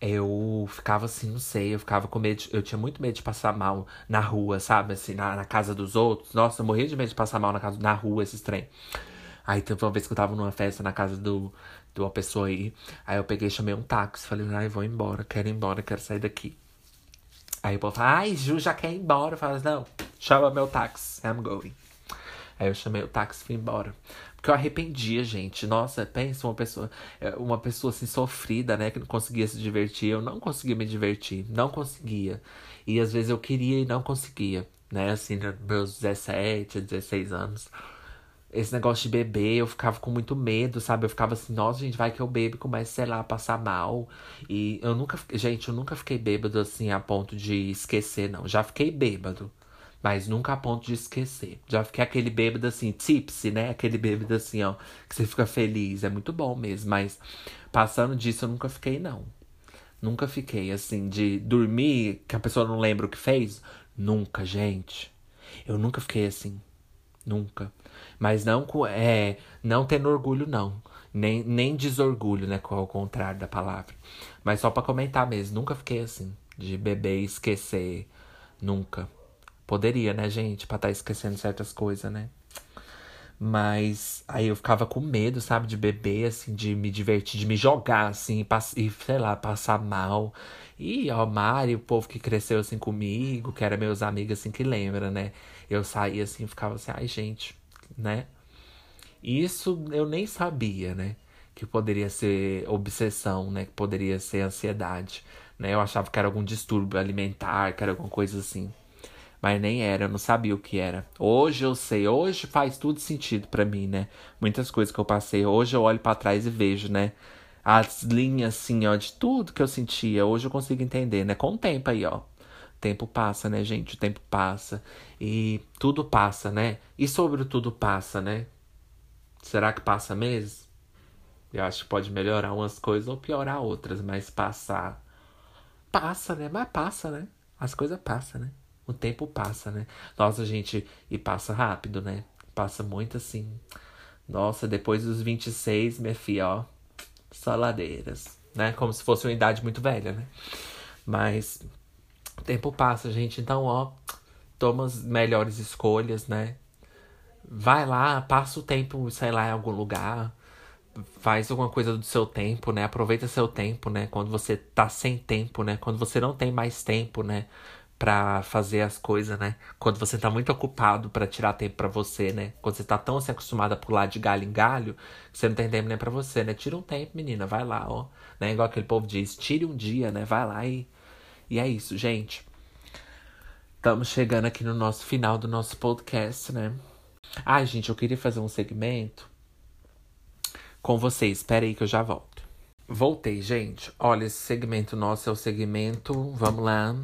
S1: eu ficava assim, não sei, eu ficava com medo, de, eu tinha muito medo de passar mal na rua, sabe? Assim, na, na casa dos outros. Nossa, eu morria de medo de passar mal na casa, na rua, esses trem. Aí teve uma vez que eu tava numa festa na casa do, de uma pessoa aí. Aí eu peguei chamei um táxi. Falei, ai, vou embora, quero ir embora, quero sair daqui. Aí o povo fala, ai, Ju já quer ir embora. Eu falo, não, chama meu táxi, I'm going. Aí eu chamei o táxi e fui embora. Porque eu arrependia, gente. Nossa, pensa uma pessoa, é, uma pessoa assim sofrida, né, que não conseguia se divertir. Eu não conseguia me divertir, não conseguia. E às vezes eu queria e não conseguia, né, assim, meus 17, 16 anos esse negócio de beber, eu ficava com muito medo, sabe? Eu ficava assim, nossa, gente, vai que eu bebo e começo, sei lá, a passar mal. E eu nunca, gente, eu nunca fiquei bêbado assim a ponto de esquecer, não. Já fiquei bêbado, mas nunca a ponto de esquecer. Já fiquei aquele bêbado assim, tipsy, né? Aquele bêbado assim, ó, que você fica feliz. É muito bom mesmo, mas passando disso eu nunca fiquei, não. Nunca fiquei assim, de dormir, que a pessoa não lembra o que fez. Nunca, gente. Eu nunca fiquei assim. Nunca. Mas não é não tendo orgulho, não. Nem, nem desorgulho, né? Qual é o contrário da palavra. Mas só para comentar mesmo. Nunca fiquei assim. De beber e esquecer. Nunca. Poderia, né, gente? Pra estar tá esquecendo certas coisas, né? Mas aí eu ficava com medo, sabe, de beber, assim, de me divertir, de me jogar, assim, e, sei lá, passar mal. E ó, Mari, o povo que cresceu assim comigo, que era meus amigos, assim, que lembra, né? Eu saía assim, ficava assim, ai, gente, né? Isso eu nem sabia, né? Que poderia ser obsessão, né? Que poderia ser ansiedade, né? Eu achava que era algum distúrbio alimentar, que era alguma coisa assim. Mas nem era, eu não sabia o que era. Hoje eu sei, hoje faz tudo sentido para mim, né? Muitas coisas que eu passei, hoje eu olho para trás e vejo, né? as linhas, assim, ó, de tudo que eu sentia. Hoje eu consigo entender, né? Com o tempo aí, ó. Tempo passa, né, gente? O tempo passa. E tudo passa, né? E sobre tudo passa, né? Será que passa mesmo? Eu acho que pode melhorar umas coisas ou piorar outras, mas passar. Passa, né? Mas passa, né? As coisas passam, né? O tempo passa, né? Nossa, gente, e passa rápido, né? Passa muito assim. Nossa, depois dos 26, minha filha, ó, só ladeiras, né? Como se fosse uma idade muito velha, né? Mas o tempo passa, gente. Então, ó, toma as melhores escolhas, né? Vai lá, passa o tempo, sei lá, em algum lugar. Faz alguma coisa do seu tempo, né? Aproveita seu tempo, né? Quando você tá sem tempo, né? Quando você não tem mais tempo, né? Pra fazer as coisas, né? Quando você tá muito ocupado para tirar tempo para você, né? Quando você tá tão assim, acostumado a pular de galho em galho, você não tem tempo nem pra você, né? Tira um tempo, menina, vai lá, ó. Né? Igual aquele povo diz, tire um dia, né? Vai lá e. E é isso, gente. Estamos chegando aqui no nosso final do nosso podcast, né? Ai, gente, eu queria fazer um segmento com vocês. Espera aí que eu já volto. Voltei, gente. Olha, esse segmento nosso é o segmento. Vamos lá.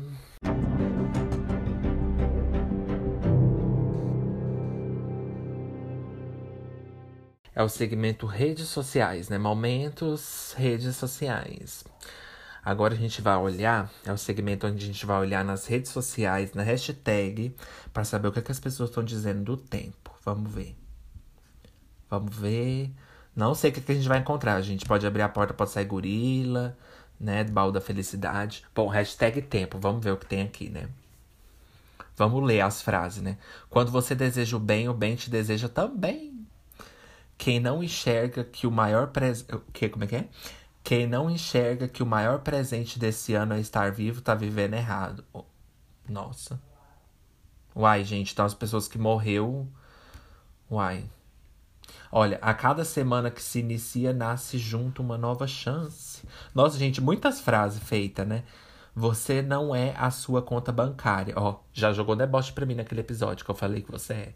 S1: É o segmento redes sociais, né? Momentos, redes sociais. Agora a gente vai olhar, é o segmento onde a gente vai olhar nas redes sociais, na hashtag, para saber o que, é que as pessoas estão dizendo do tempo. Vamos ver. Vamos ver. Não sei o que, é que a gente vai encontrar. A gente pode abrir a porta, pode sair gorila, né? Baú da felicidade. Bom, hashtag tempo. Vamos ver o que tem aqui, né? Vamos ler as frases, né? Quando você deseja o bem, o bem te deseja também. Quem não enxerga que o maior presente. Que, como é que é? Quem não enxerga que o maior presente desse ano é estar vivo, tá vivendo errado. Nossa. Uai, gente, então as pessoas que morreu. Uai. Olha, a cada semana que se inicia, nasce junto uma nova chance. Nossa, gente, muitas frases feitas, né? Você não é a sua conta bancária. Ó, já jogou deboche pra mim naquele episódio que eu falei que você é.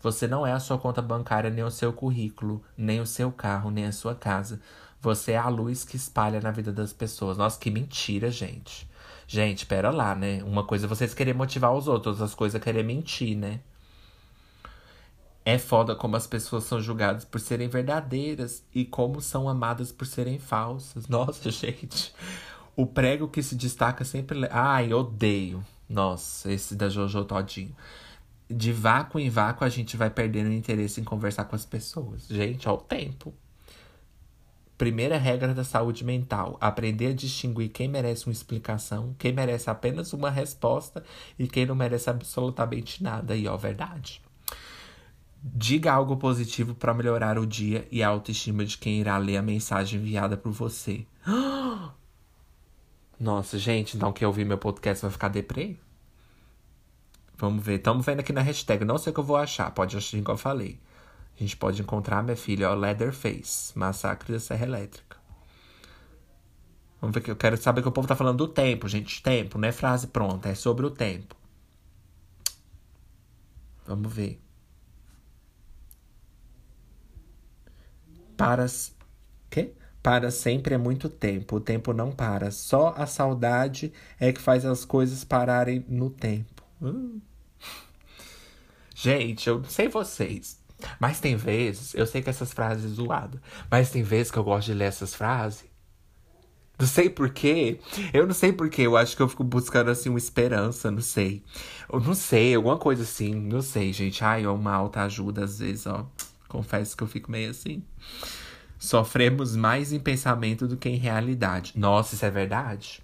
S1: Você não é a sua conta bancária, nem o seu currículo, nem o seu carro, nem a sua casa. Você é a luz que espalha na vida das pessoas. Nossa, que mentira, gente. Gente, pera lá, né? Uma coisa é vocês querem motivar os outros, outras coisas é querer mentir, né? É foda como as pessoas são julgadas por serem verdadeiras e como são amadas por serem falsas. Nossa, gente. O prego que se destaca sempre. Ai, odeio. Nossa, esse da Jojo Todinho. De vácuo em vácuo, a gente vai perdendo interesse em conversar com as pessoas. Gente, ao tempo. Primeira regra da saúde mental: aprender a distinguir quem merece uma explicação, quem merece apenas uma resposta e quem não merece absolutamente nada. E ó, verdade. Diga algo positivo para melhorar o dia e a autoestima de quem irá ler a mensagem enviada por você. Nossa, gente, então quem ouvir meu podcast vai ficar deprê? Vamos ver. Estamos vendo aqui na hashtag. Não sei o que eu vou achar. Pode achar igual eu falei. A gente pode encontrar, minha filha, ó, Leatherface, Massacre da Serra Elétrica. Vamos ver que eu quero saber que o povo tá falando do tempo, gente. Tempo, não é frase pronta, é sobre o tempo. Vamos ver. Para. Quê? Para sempre é muito tempo. O tempo não para. Só a saudade é que faz as coisas pararem no tempo. Hum. Gente, eu não sei vocês. Mas tem vezes, eu sei que essas frases zoadas, mas tem vezes que eu gosto de ler essas frases. Não sei porquê. Eu não sei porquê. Eu acho que eu fico buscando, assim, uma esperança. Não sei. Eu não sei, alguma coisa assim. Não sei, gente. Ai, é uma alta ajuda às vezes, ó. Confesso que eu fico meio assim. Sofremos mais em pensamento do que em realidade. Nossa, isso é verdade?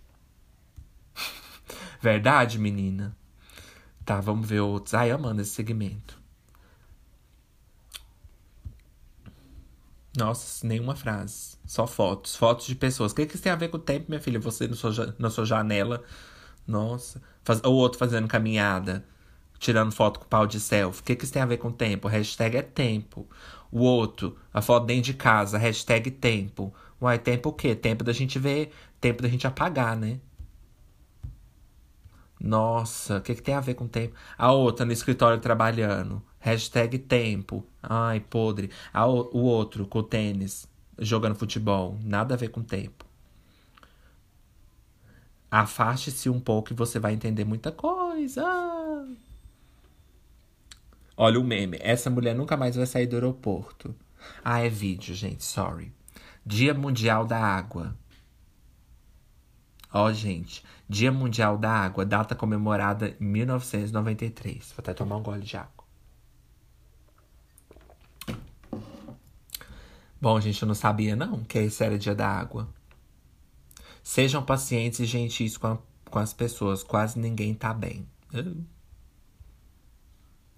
S1: verdade, menina? Tá, vamos ver outros. Ai, amando esse segmento. Nossa, nenhuma frase. Só fotos. Fotos de pessoas. O que, que isso tem a ver com o tempo, minha filha? Você na sua, na sua janela. Nossa. Faz, o outro fazendo caminhada. Tirando foto com pau de selfie. O que, que isso tem a ver com o tempo? Hashtag é tempo. O outro, a foto dentro de casa. Hashtag tempo. Uai, tempo o quê? Tempo da gente ver. Tempo da gente apagar, né? Nossa, o que, que tem a ver com tempo? A outra no escritório trabalhando. Hashtag tempo. Ai, podre. A, o outro com o tênis. jogando futebol. Nada a ver com tempo. Afaste-se um pouco e você vai entender muita coisa. Olha o meme. Essa mulher nunca mais vai sair do aeroporto. Ah, é vídeo, gente. Sorry. Dia Mundial da Água. Ó, gente. Dia Mundial da Água. Data comemorada em 1993. Vou até tomar um gole de água. Bom, gente, eu não sabia não que esse era dia da água. Sejam pacientes e gentis com, a, com as pessoas. Quase ninguém tá bem. Uh.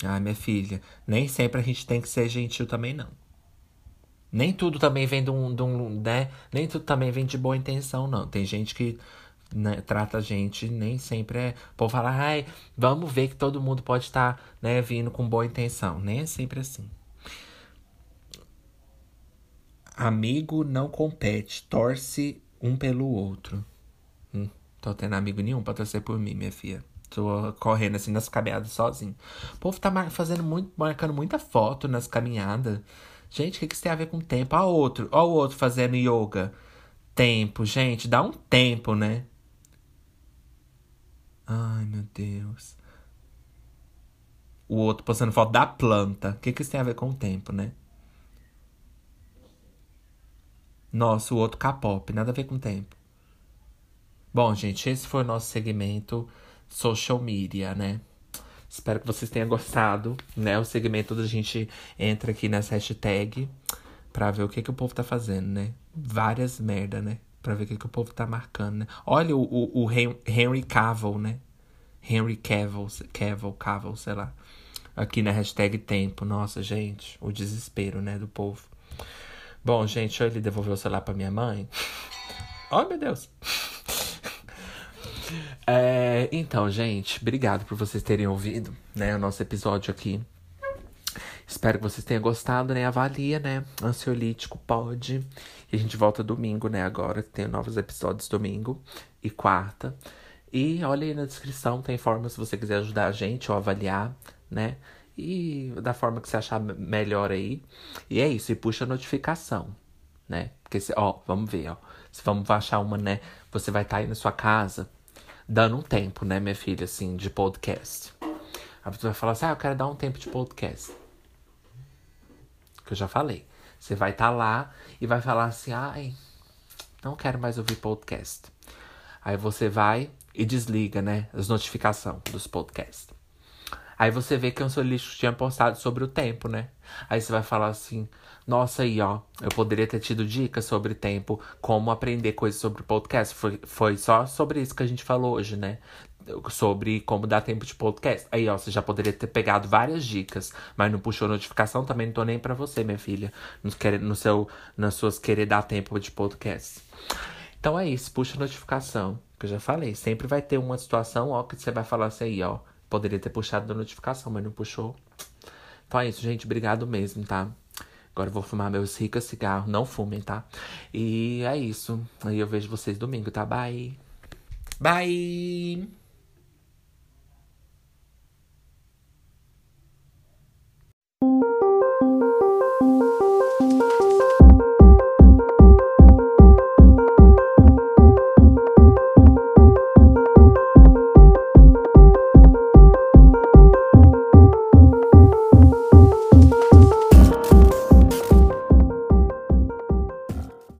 S1: Ai, minha filha, nem sempre a gente tem que ser gentil também, não. Nem tudo também vem de um, de um né? Nem tudo também vem de boa intenção, não. Tem gente que né, trata a gente, nem sempre é. Por falar, ai, vamos ver que todo mundo pode estar, né, vindo com boa intenção. Nem é sempre assim. Amigo não compete, torce um pelo outro. Hum, tô tendo amigo nenhum pra torcer por mim, minha filha. Tô correndo assim nas caminhadas sozinho. O povo tá fazendo muito, marcando muita foto nas caminhadas. Gente, o que, que isso tem a ver com tempo? Ó, outro, ó, o outro fazendo yoga. Tempo, gente, dá um tempo, né? Ai, meu Deus. O outro postando foto da planta. O que, que isso tem a ver com o tempo, né? Nossa, o outro K-pop, nada a ver com o tempo. Bom, gente, esse foi o nosso segmento social media, né? Espero que vocês tenham gostado, né? O segmento da gente entra aqui nessa hashtag pra ver o que, que o povo tá fazendo, né? Várias merda, né? Pra ver o que, que o povo tá marcando, né? Olha o, o, o Henry Cavill, né? Henry Cavill, Cavill, Cavill, sei lá. Aqui na hashtag tempo. Nossa, gente, o desespero, né, do povo. Bom, gente, ele devolver o celular pra minha mãe. Oh, meu Deus. É, então, gente, obrigado por vocês terem ouvido, né, o nosso episódio aqui. Espero que vocês tenham gostado, né? Avalia, né? Ansiolítico pode. E a gente volta domingo, né? Agora tem novos episódios domingo e quarta. E olha aí na descrição, tem forma se você quiser ajudar a gente ou avaliar, né? E da forma que você achar melhor aí. E é isso, e puxa a notificação, né? Porque, se, ó, vamos ver, ó. Se vamos achar uma, né? Você vai estar tá aí na sua casa dando um tempo, né, minha filha, assim, de podcast. A pessoa vai falar assim: ah, eu quero dar um tempo de podcast. Que eu já falei. Você vai estar tá lá e vai falar assim: ai, não quero mais ouvir podcast. Aí você vai e desliga, né, as notificações dos podcasts. Aí você vê que o seu lixo tinha postado sobre o tempo, né? Aí você vai falar assim: nossa, aí, ó, eu poderia ter tido dicas sobre tempo, como aprender coisas sobre podcast. Foi, foi só sobre isso que a gente falou hoje, né? Sobre como dar tempo de podcast. Aí, ó, você já poderia ter pegado várias dicas, mas não puxou notificação, também não tô nem pra você, minha filha. No, no seu, nas suas querer dar tempo de podcast. Então é isso, puxa notificação. Que eu já falei, sempre vai ter uma situação, ó, que você vai falar assim aí, ó. Poderia ter puxado da notificação, mas não puxou. Então é isso, gente. Obrigado mesmo, tá? Agora eu vou fumar meus ricos cigarros. Não fumem, tá? E é isso. Aí eu vejo vocês domingo, tá? Bye. Bye!